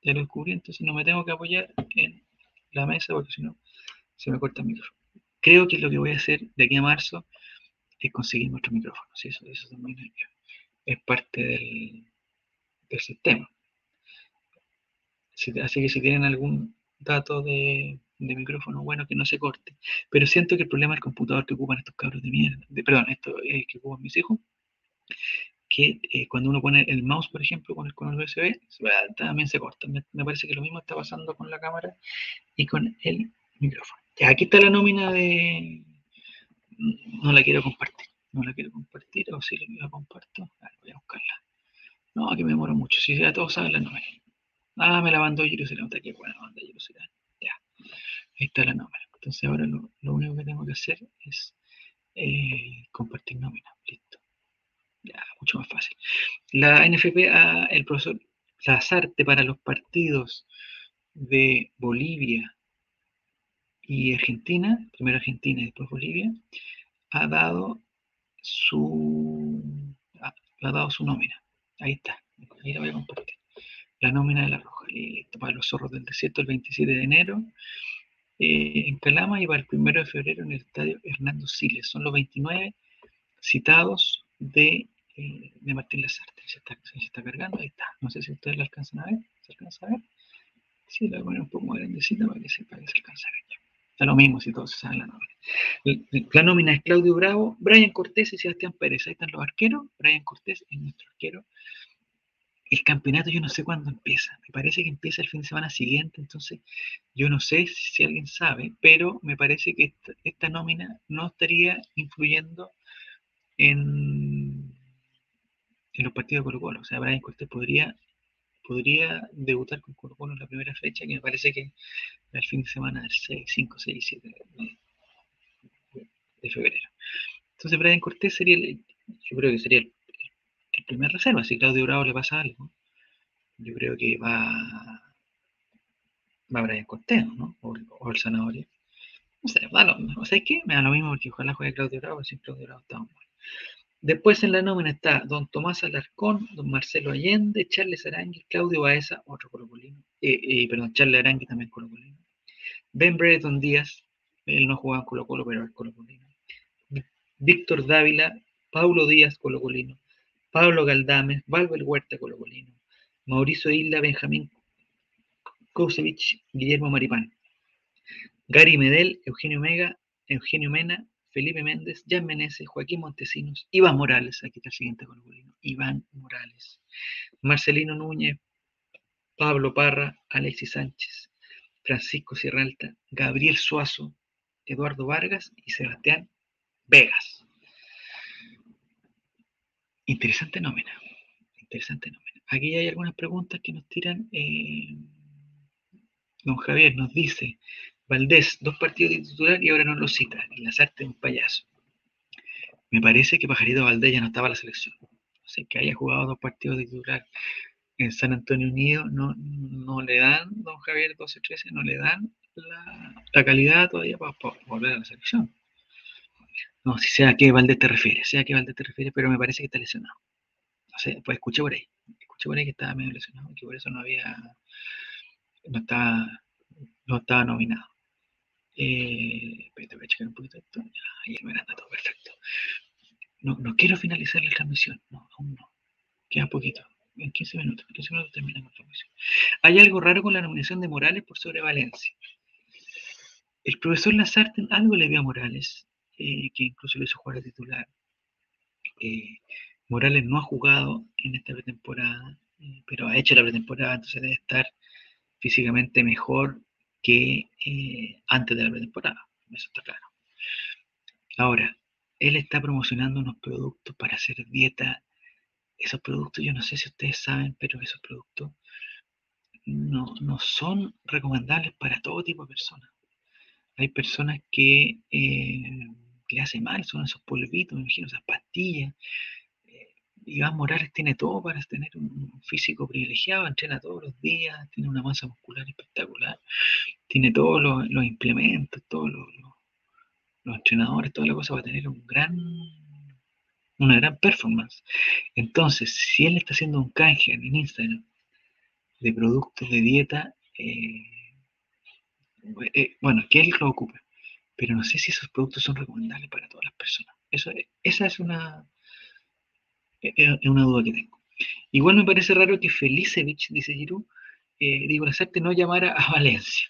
[SPEAKER 1] ya lo descubrí, entonces no me tengo que apoyar en la mesa porque si no se me corta el micrófono. Creo que lo que voy a hacer de aquí a marzo es conseguir nuestro micrófono. ¿sí? Eso, también es, parte del, del sistema. así que si tienen algún dato de, de, micrófono bueno que no se corte. Pero siento que el problema es el computador que ocupan estos cabros de mierda. De, perdón, esto es que ocupan mis hijos que eh, cuando uno pone el mouse, por ejemplo, con el, con el USB, también se corta. Me, parece que lo mismo está pasando con la cámara y con el micrófono. aquí está la nómina de... No la quiero compartir. No la quiero compartir, o si la comparto, voy a buscarla. No, aquí me demoro mucho. Si ya todos saben la nómina. Ah, me la mandó Jerusalén. Qué buena banda Jerusalén. Ahí está la nómina. Entonces ahora lo, único que tengo que hacer es eh, compartir nómina. Listo. Ya, mucho más fácil. La NFP, el profesor Lazarte para los partidos de Bolivia y Argentina, primero Argentina y después Bolivia, ha dado su ha, dado su nómina. Ahí está, ahí la voy a compartir. La nómina de la Roja, listo, para los zorros del desierto el 27 de enero eh, en Calama y para el 1 de febrero en el estadio Hernando Siles. Son los 29 citados de, eh, de Martín Lazarte. Se está, cargando, ahí está. No sé si ustedes lo alcanzan a ver. ¿Se alcanza a ver? Sí, la voy a poner un poco más grandecita para que se, que alcance a ver ya. Está lo mismo si todos se saben la nómina. La nómina es Claudio Bravo, Brian Cortés y Sebastián Pérez. Ahí están los arqueros. Brian Cortés es nuestro arquero. El campeonato yo no sé cuándo empieza. Me parece que empieza el fin de semana siguiente, entonces yo no sé si alguien sabe, pero me parece que esta, nómina no estaría influyendo en, los partidos de Colo Colo. O sea, Brian Cortés podría, debutar con Colo Colo en la primera fecha, que me parece que el fin de semana del 6, 5, 6, 7 de, febrero. Entonces Brian Cortés sería, el, yo creo que sería el, primer reserva. Si Claudio Bravo le pasa algo, yo creo que va, va Brian Cortés, ¿no? O, el Zanahoria. No sé, da lo mismo. Sea, ¿qué? Me da lo mismo porque ojalá juegue Claudio Bravo, si Claudio Bravo está muy Después en la nómina está don Tomás Alarcón, don Marcelo Allende, Charles Arangui, Claudio Baeza, otro colocolino, eh, eh, perdón, Charles Arangui también colocolino, Ben Brereton Díaz, él no jugaba en Colo Colo, pero es colocolino, Víctor Dávila, Paulo Díaz colocolino, Pablo Galdames, Valver Huerta colocolino, Mauricio Isla, Benjamín Kousevich, Guillermo Maripán, Gary Medel, Eugenio Mega, Eugenio Mena, Felipe Méndez, Jan Meneses, Joaquín Montesinos, Iván Morales, aquí está el siguiente colocolino, Iván Morales, Marcelino Núñez, Pablo Parra, Alexis Sánchez, Francisco Sierralta, Gabriel Suazo, Eduardo Vargas y Sebastián Vegas. Interesante nómina, interesante nómina. Aquí hay algunas preguntas que nos tiran. Eh, don Javier nos dice, Valdés, dos partidos de titular y ahora no lo cita. Lazarte un payaso. Me parece que Pajarito Valdés ya no estaba en la selección. O sea, que haya jugado dos partidos de titular en San Antonio Unido, no, no le dan, don Javier 12-13, no le dan la, calidad todavía para, volver a la selección. No, si sea que Valdés te refiere, sea que Valdés te refiere, pero me parece que está lesionado. No sé, pues escuché por ahí. Escuché por ahí que estaba medio lesionado, que por eso no había, no estaba, no estaba nominado. Eh, voy a checar un poquito esto. Ahí me anda todo perfecto. No, no quiero finalizar la transmisión, no, aún no. Queda poquito. En 15 minutos, en 15 minutos terminamos la transmisión. Hay algo raro con la nominación de Morales por sobre Valencia. El profesor Lazarte algo le vio a Morales, eh, que incluso lo hizo jugar a titular. Eh, Morales no ha jugado en esta pretemporada, eh, pero ha hecho la pretemporada, entonces debe estar físicamente mejor que antes de la pretemporada. Eso está claro. Ahora, él está promocionando unos productos para hacer dieta. Esos productos, yo no sé si ustedes saben, pero esos productos no, no son recomendables para todo tipo de personas. Hay personas que le hace mal, son esos polvitos, me imagino, esas pastillas. Eh, Iván Morales tiene todo para tener un físico privilegiado, entrena todos los días, tiene una masa muscular espectacular, tiene todos los, implementos, todos los, entrenadores, toda la cosa va a tener un gran, una gran performance. Entonces, si él está haciendo un canje en Instagram de productos de dieta, eh, eh, bueno, que él lo ocupe, pero no sé si esos productos son recomendables para todas las personas. Eso, esa es una, e, e, es una duda que tengo. Igual me parece raro que Felicevich, dice Giroud, eh, digo, no llamara a Valencia.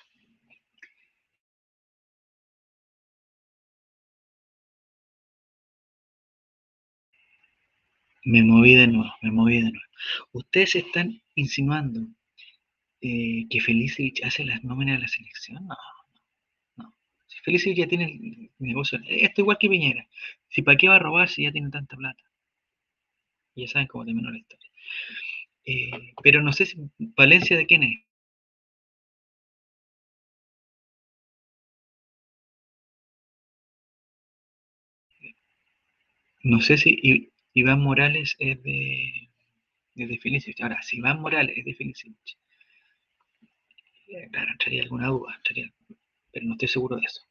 [SPEAKER 1] Me moví de nuevo, me moví de nuevo. Ustedes están insinuando eh, que Felicevich hace las nóminas de la selección. No, Felicevich ya tiene el negocio, esto igual que Piñera. Si para qué va a robar si ya tiene tanta plata. Y ya saben cómo terminó la historia. Eh, pero no sé si Valencia de quién es. No sé si Iván Morales es de, es de Felicevich. Ahora, si Iván Morales es de Felicevich claro, entraría alguna duda, pero no estoy seguro de eso.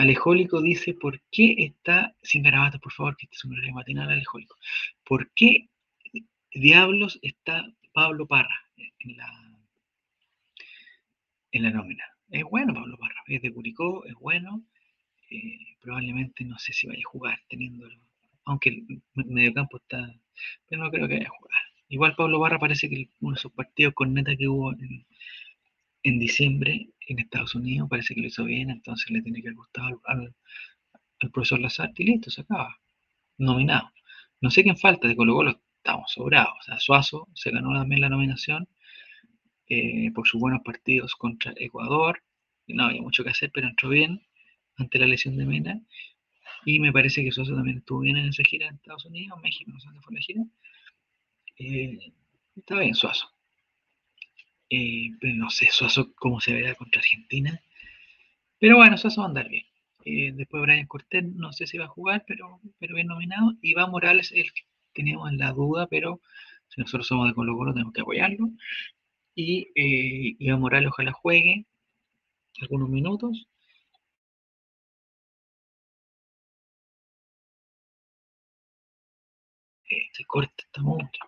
[SPEAKER 1] Alejólico dice, ¿por qué está, sin garabatos, por favor, que este es un horario matinal alejólico, ¿por qué diablos está Pablo Parra en la, en la nómina? Es bueno Pablo Parra, es de Curicó, es bueno, eh, probablemente no sé si vaya a jugar teniéndolo, aunque el mediocampo está, pero no creo que vaya a jugar. Igual Pablo Parra parece que uno de sus partidos con neta que hubo en, en diciembre en Estados Unidos, parece que lo hizo bien, entonces le tiene que haber gustado al, profesor Lazarte y listo, se acaba. Nominado. No sé quién falta, de Colo Colo estamos sobrados. O sea, Suazo se ganó también la nominación eh, por sus buenos partidos contra Ecuador. No había mucho que hacer, pero entró bien ante la lesión de Mena. Y me parece que Suazo también estuvo bien en esa gira en Estados Unidos, México, no sé dónde fue la gira. Eh, está bien, Suazo. Eh, no sé, Suazo cómo se verá contra Argentina. Pero bueno, Suazo va a andar bien. Eh, después Brian Cortés, no sé si va a jugar, pero, pero bien nominado. Iván Morales, el que teníamos la duda, pero si nosotros somos de Colo Colo tenemos que apoyarlo. Y eh, Iván Morales ojalá juegue algunos minutos. se corta, está mucho.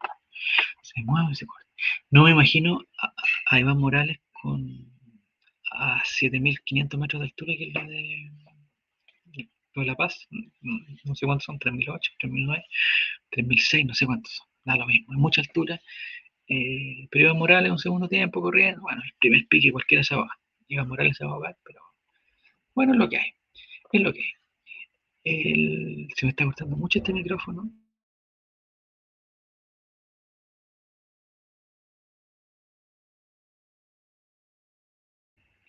[SPEAKER 1] Se mueve, se corta. No me imagino a, Iván Morales con a 7.500 metros de altura, que es lo de, La Paz. No sé cuántos son, 3.008, 3.009, 3.006, no sé cuántos son. Da lo mismo, es mucha altura. Eh, pero Iván Morales, un segundo tiempo corriendo, bueno, el primer pique cualquiera se va. Iván Morales se va a ahogar, pero bueno, es lo que hay. Es lo que hay. se me está gustando mucho este micrófono.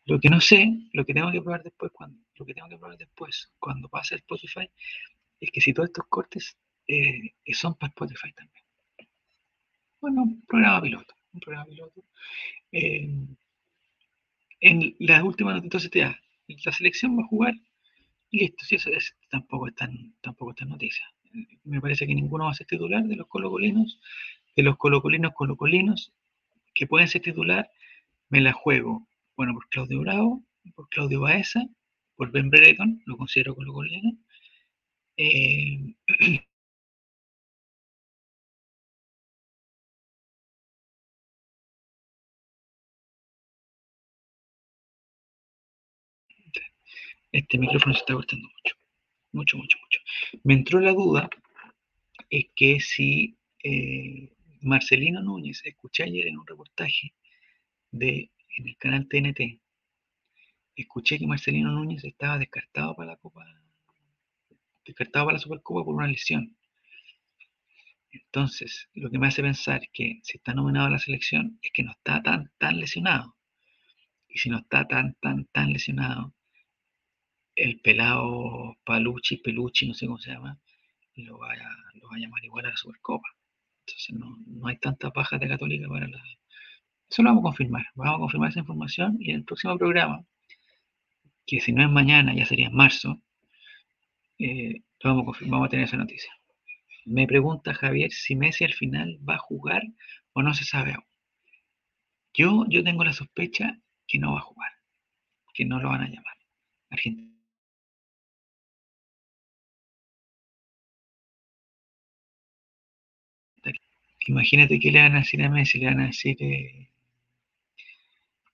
[SPEAKER 1] Lo que no sé, lo que tengo que probar después, cuando, lo que tengo que probar después, cuando pase Spotify, es que si todos estos cortes eh, son para Spotify también. Bueno, un programa piloto, programa piloto. Eh, en las últimas noticias te da, la selección va a jugar y listo, si eso es, tampoco están, tampoco están noticias. Me parece que ninguno va a ser titular de los colocolinos, de los colocolinos colocolinos que pueden ser titular, me la juego bueno, por Claudio Bravo,
[SPEAKER 2] por Claudio Baeza, por Ben Brereton, lo considero con Eh, este micrófono se está cortando mucho, mucho, mucho, mucho. Me entró la duda, es que si eh, Marcelino Núñez, escuché ayer en un reportaje de, en el canal TNT, escuché que Marcelino Núñez estaba descartado para la Copa, descartado para la Supercopa por una lesión. Entonces, lo que me hace pensar que si está nominado a la selección es que no está tan, tan lesionado. Y si no está tan, tan, tan lesionado, el pelado Paluchi, Peluchi, no sé cómo se llama, lo va a, lo a llamar igual a la Supercopa. Entonces no, no hay tanta paja de católica para la... Eso lo vamos a confirmar. Vamos a confirmar esa información y en el próximo programa, que si no es mañana, ya sería en marzo, eh, vamos, a vamos a tener esa noticia. Me pregunta Javier si Messi al final va a jugar o no se sabe aún. Yo, yo tengo la sospecha que no va a jugar, que no lo van a llamar. Argentina Imagínate que le van a decir a Messi, le van a decir, eh,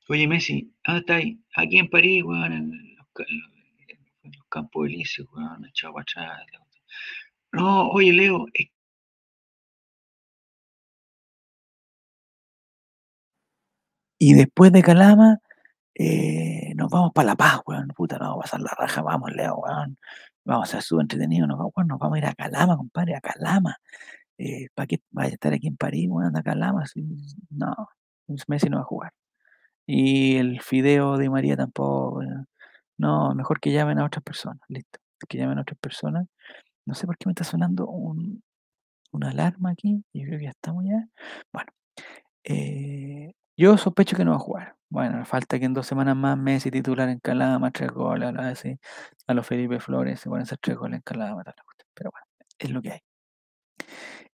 [SPEAKER 2] oye Messi, ¿dónde está ahí? Aquí en París, weón, en los, campos elíseos, weón, echado para atrás. No, oye Leo,
[SPEAKER 1] Y después de Calama, eh, nos vamos para La Paz, weón. Puta, nos vamos a pasar la raja, vamos, Leo, weón. Vamos a ser súper entretenidos, nos vamos, nos vamos a ir a Calama, compadre, a Calama. Eh, ¿para qué vaya a estar aquí en París, weón, acá Lama? no, Messi no va a jugar. Y el Fideo de María tampoco. No, mejor que llamen a otras personas, listo. Que llamen a otras personas. No sé por qué me está sonando un, una alarma aquí. Yo creo que ya estamos ya. Bueno, eh, yo sospecho que no va a jugar. Bueno, falta que en dos semanas más Messi titular en Calama, tres goles, así, a los Felipe Flores, se ponen esos tres goles en Calama, pero bueno, es lo que hay.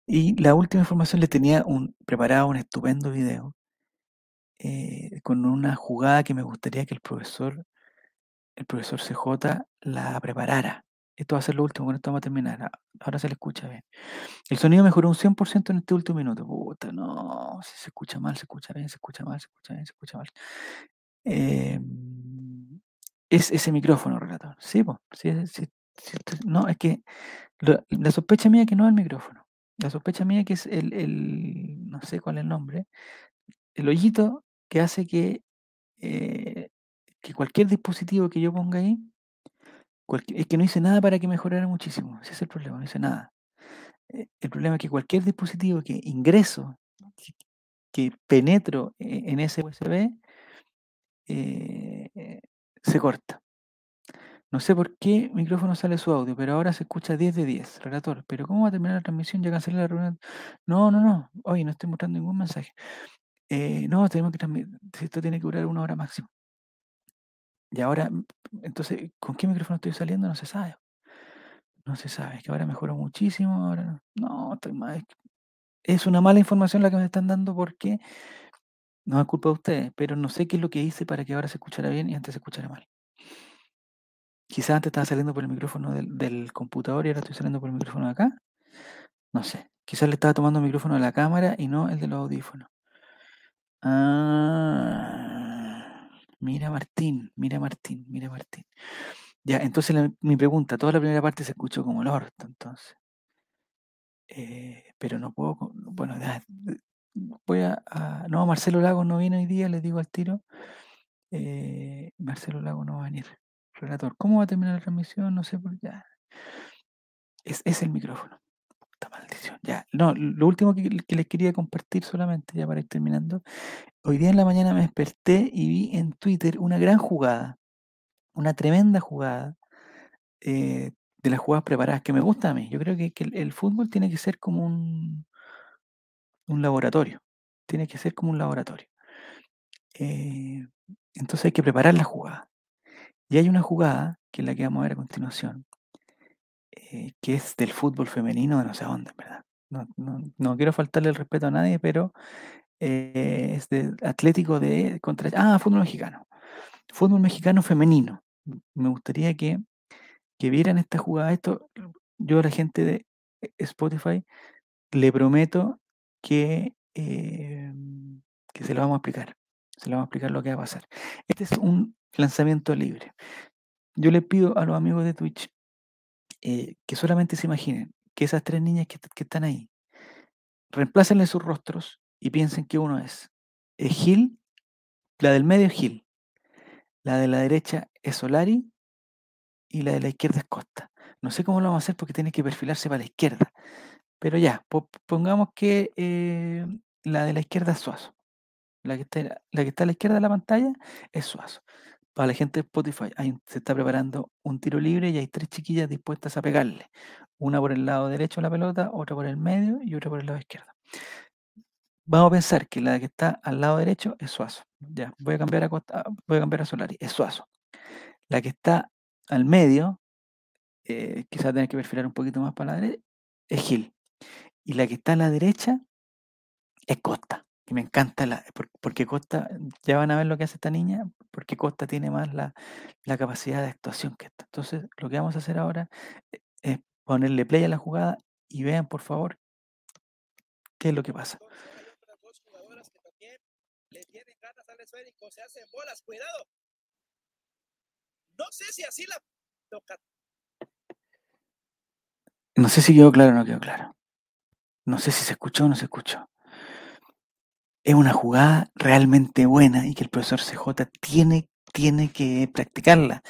[SPEAKER 1] Y la última información le tenía un, preparado un estupendo video eh, con una jugada que me gustaría que el profesor, el profesor CJ la preparara. Esto va a ser lo último, con esto vamos a terminar. Ah, ahora se le escucha bien. El sonido mejoró un 100% en este último minuto. Puta, no, se escucha mal, se escucha bien, se escucha mal, se escucha bien, se escucha mal. Em, es ese micrófono, relator. Sí, pues, sí, sí, no, es que la sospecha mía es que no es el micrófono. La sospecha mía que es el, no sé cuál es el nombre, el hoyito que hace que, eh, que cualquier dispositivo que yo ponga ahí, es que no hice nada para que mejorara muchísimo. Ese es el problema, no hice nada. Eh, el problema es que cualquier dispositivo que ingreso, que, penetro e, en ese USB, eh, se corta. No sé por qué micrófono sale su audio, pero ahora se escucha 10 de 10. Relator, ¿pero cómo va a terminar la transmisión? Ya cancelé la reunión. No, no, no. Hoy no estoy mostrando ningún mensaje. Eh, no, tenemos que transmitir. Esto tiene que durar una hora máximo. Y ahora, entonces, ¿con qué micrófono estoy saliendo? No se sabe. No se sabe. Es que ahora mejoró muchísimo. No, estoy. Es una mala información la que me están dando porque no es culpa de ustedes, pero no sé qué es lo que hice para que ahora se escuchara bien y antes se escuchara mal. Quizás antes estaba saliendo por el micrófono del, computador y ahora estoy saliendo por el micrófono de acá. No sé. Quizás le estaba tomando el micrófono de la cámara y no el de los audífonos. Ah, mira Martín, mira Martín, mira Martín. Ya, entonces mi pregunta, toda la primera parte se escuchó como el orto, entonces. Eh, pero no puedo, bueno, voy a, no, Marcelo Lago no viene hoy día, les digo al tiro. Eh, Marcelo Lago no va a venir relator. ¿Cómo va a terminar la transmisión? No sé por ya. Es, es el micrófono. Maldición. Ya. No, lo último que, les quería compartir solamente, ya para ir terminando. Hoy día en la mañana me desperté y vi en Twitter una gran jugada. Una tremenda jugada. Eh, de las jugadas preparadas que me gusta a mí. Yo creo que, el, fútbol tiene que ser como un, un laboratorio. Tiene que ser como un laboratorio. Eh, entonces hay que preparar la jugada. Y hay una jugada, que es la que vamos a ver a continuación, eh, que es del fútbol femenino de no sé dónde, ¿verdad? No, quiero faltarle el respeto a nadie, pero eh, es de Atlético de contra. Ah, fútbol mexicano. fútbol mexicano femenino. Me gustaría que, que vieran esta jugada. Esto, yo a la gente de Spotify le prometo que, em, que se lo vamos a explicar. Se lo vamos a explicar lo que va a pasar. Este es un lanzamiento libre. Yo les pido a los amigos de Twitch eh, que solamente se imaginen que esas tres niñas que, que están ahí, reemplácenle sus rostros y piensen que uno es, es Gil, la del medio es Gil, la de la derecha es Solari y la de la izquierda es Costa. No sé cómo lo vamos a hacer porque tiene que perfilarse para la izquierda. Pero ya, pongamos que eh, la de la izquierda es Suazo. La que, está, la que está a la izquierda de la pantalla es Suazo. Para la gente de Spotify, se está preparando un tiro libre y hay tres chiquillas dispuestas a pegarle. Una por el lado derecho de la pelota, otra por el medio y otra por el lado izquierdo. Vamos a pensar que la que está al lado derecho es Suazo. Ya, voy a cambiar a, voy a, cambiar a Solari, es Suazo. La que está al medio, eh, quizás tener que perfilar un poquito más para la derecha, es Gil. Y la que está a la derecha es Costa me encanta, la, porque Costa, ya van a ver lo que hace esta niña, porque Costa tiene más la, capacidad de actuación que esta. Entonces, lo que vamos a hacer ahora e, es ponerle play a la jugada y vean, por favor, qué es lo que pasa. No sé si así la No sé si quedó claro o no quedó claro. No sé si se escuchó o no se escuchó es una jugada realmente buena y que el profesor CJ tiene, tiene que practicarla.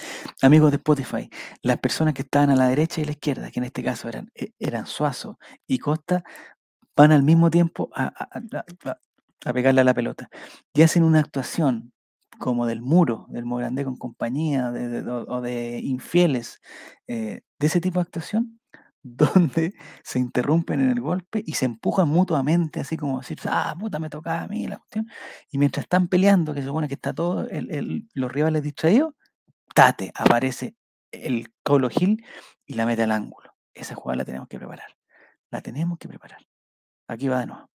[SPEAKER 1] Amigos de Spotify, las personas que estaban a la derecha y a la izquierda, que en este caso eran, e, eran Suazo y Costa, van al mismo tiempo a, pegarle a la pelota y hacen una actuación como del muro, del Morandé con compañía o de infieles, eh, de ese tipo de actuación, donde se interrumpen en el golpe y se empujan mutuamente, así como decir, ah, puta, me toca a mí la cuestión. Y mientras están peleando, que se supone que está todo los rivales distraídos, tate, aparece el Colo Gil y la mete al ángulo. Esa jugada la tenemos que preparar. La tenemos que preparar. Aquí va de nuevo.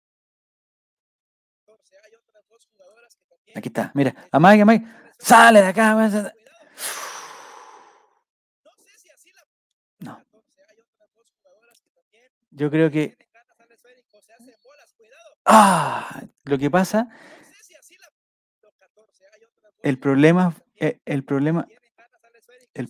[SPEAKER 1] Aquí está, mira, amague, amague, sale de acá. Yo creo que. Ah, lo que pasa. El problema, el problema, el,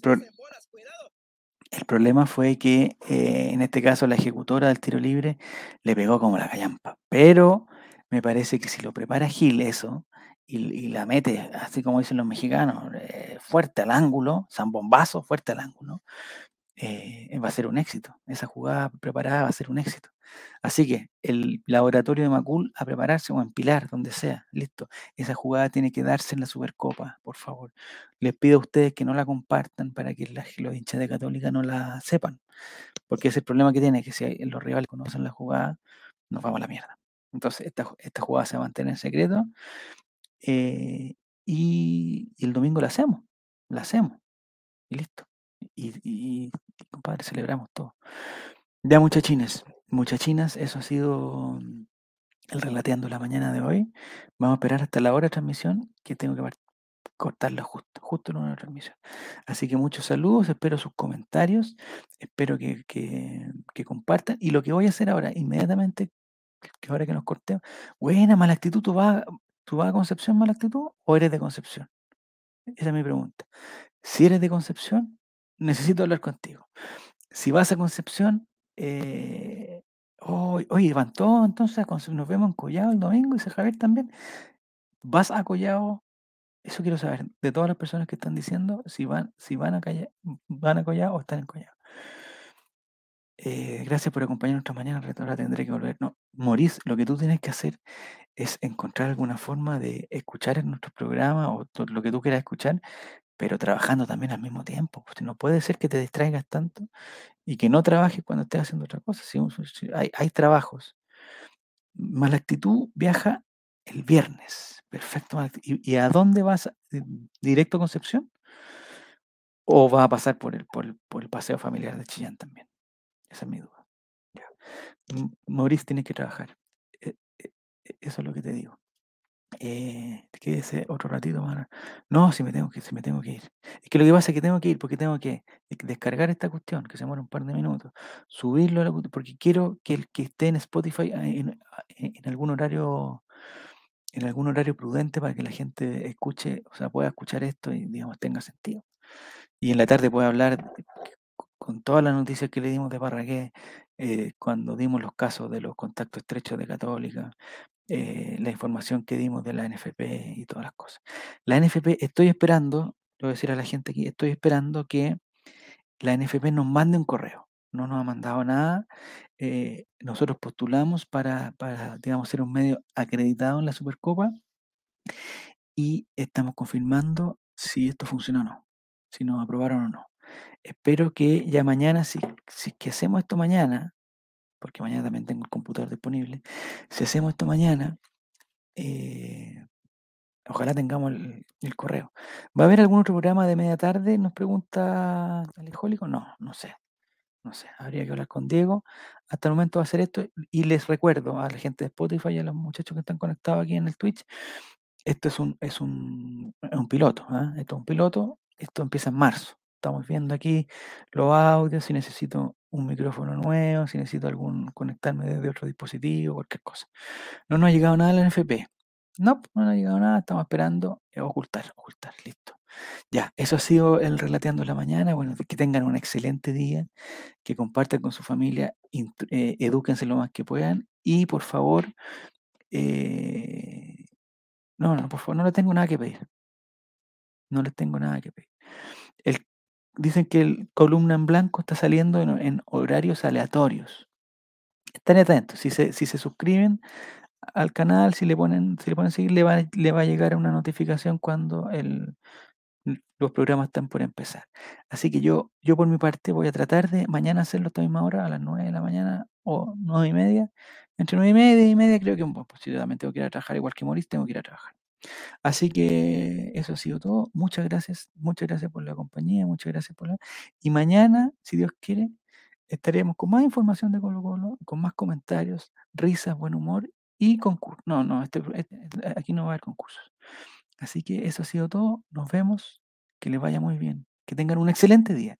[SPEAKER 1] el problema fue que eh, en este caso la ejecutora del tiro libre le pegó como la callampa. Pero me parece que si lo prepara Gil eso y, la mete, así como dicen los mexicanos, eh, fuerte al ángulo, zambombazo, fuerte al ángulo, eh, va a ser un éxito. Esa jugada preparada va a ser un éxito. Así que el laboratorio de Macul a prepararse o en Pilar, donde sea, listo. Esa jugada tiene que darse en la Supercopa, por favor. Les pido a ustedes que no la compartan para que los hinchas de Católica no la sepan. Porque es el problema que tiene, que si los rivales conocen la jugada, nos vamos a la mierda. Entonces, esta, esta jugada se va a mantener en secreto. Eh, y el domingo la hacemos. La hacemos. Y listo y, compadre, celebramos todo. Ya muchachines, muchachinas, eso ha sido el relateando la mañana de hoy. Vamos a esperar hasta la hora de transmisión, que tengo que cortarla justo, justo en una transmisión. Así que muchos saludos, espero sus comentarios, espero que, que, compartan. Y lo que voy a hacer ahora, inmediatamente, que ahora que nos cortemos, buena, mala actitud, ¿tú vas, ¿tú vas a Concepción, mala actitud, o eres de Concepción? Esa es mi pregunta. Si eres de Concepción, necesito hablar contigo. Si vas a Concepción, eh, oye, van todos entonces, nos vemos en Collado el domingo, dice Javier también. ¿Vas a Collado? Eso quiero saber, de todas las personas que están diciendo, si van, si van a Collado, van a Collado o están en Collado. Eh, gracias por acompañarnos esta mañana, ahora tendré que volver. No, Morís, lo que tú tienes que hacer es encontrar alguna forma de escuchar en nuestro programa o lo que tú quieras escuchar pero trabajando también al mismo tiempo. Porque no puede ser que te distraigas tanto y que no trabajes cuando estés haciendo otra cosa. hay, trabajos. Mala actitud viaja el viernes. Perfecto. ¿Y, a dónde vas? ¿Directo a Concepción? ¿O va a pasar por el, paseo familiar de Chillán también? Esa es mi duda. Maurice tiene que trabajar. E, e, eso es lo que te digo. Eh, quédese otro ratito más. No, si me tengo que, si me tengo que ir. Es que lo que pasa es que tengo que ir porque tengo que de- descargar esta cuestión, que se demora un par de minutos, subirlo a la porque quiero que el que esté en Spotify ah, en, a- en- algún horario, en algún horario prudente para que la gente escuche, o sea, pueda escuchar esto y digamos tenga sentido. Y en la tarde pueda hablar con todas las noticias que le dimos de Parragué, eh, cuando dimos los casos de los contactos estrechos de Católica, eh, la información que dimos de la NFP y todas las cosas. La NFP, estoy esperando, le voy a decir a la gente aquí, estoy esperando que la NFP nos mande un correo. No nos ha mandado nada. eh, nosotros postulamos para, para, digamos, ser un medio acreditado en la Supercopa y estamos confirmando si esto funciona o no, si nos aprobaron o no. Espero que ya mañana, si, si que hacemos esto mañana, porque mañana también tengo el computador disponible, si hacemos esto mañana, eh, Ojalá tengamos el, correo. ¿Va a haber algún otro programa de media tarde? Nos pregunta Alejólico. No, no sé. No sé. Habría que hablar con Diego. Hasta el momento va a ser esto. Y les recuerdo a la gente de Spotify y a los muchachos que están conectados aquí en el Twitch. Esto es un, es un, es un piloto. ¿ah? Esto es un piloto. Esto empieza en marzo. Estamos viendo aquí los audios, si necesito un micrófono nuevo, si necesito algún conectarme desde otro dispositivo, cualquier cosa. No nos ha llegado nada a la NFP. No, no nos ha llegado nada, estamos esperando eh, ocultar, ocultar, listo. Ya, eso ha sido el Relateando la Mañana. Bueno, que tengan un excelente día, que compartan con su familia, eh, edúquense lo más que puedan y por favor, eh, no, no, por favor, no les tengo nada que pedir. No les tengo nada que pedir. El- dicen que el columna en blanco está saliendo en, horarios aleatorios. Estén atentos, si se, si se suscriben al canal, si le ponen, si le ponen seguir, le va, le va a llegar una notificación cuando el, los programas están por empezar. Así que yo, yo por mi parte voy a tratar de mañana hacerlo a esta misma hora, a las 9 de la mañana o 9 y media. Entre 9 y media y media creo que bueno, pues, yo también tengo que ir a trabajar, igual que Maurice, tengo que ir a trabajar. Así que eso ha sido todo. Muchas gracias, muchas gracias por la compañía, muchas gracias por la... Y mañana, si Dios quiere, estaremos con más información de Colo Colo, con más comentarios, risas, buen humor y concurso. No, no, este, este- aquí no va a haber concursos. Así que eso ha sido todo. Nos vemos. Que les vaya muy bien. Que tengan un excelente día.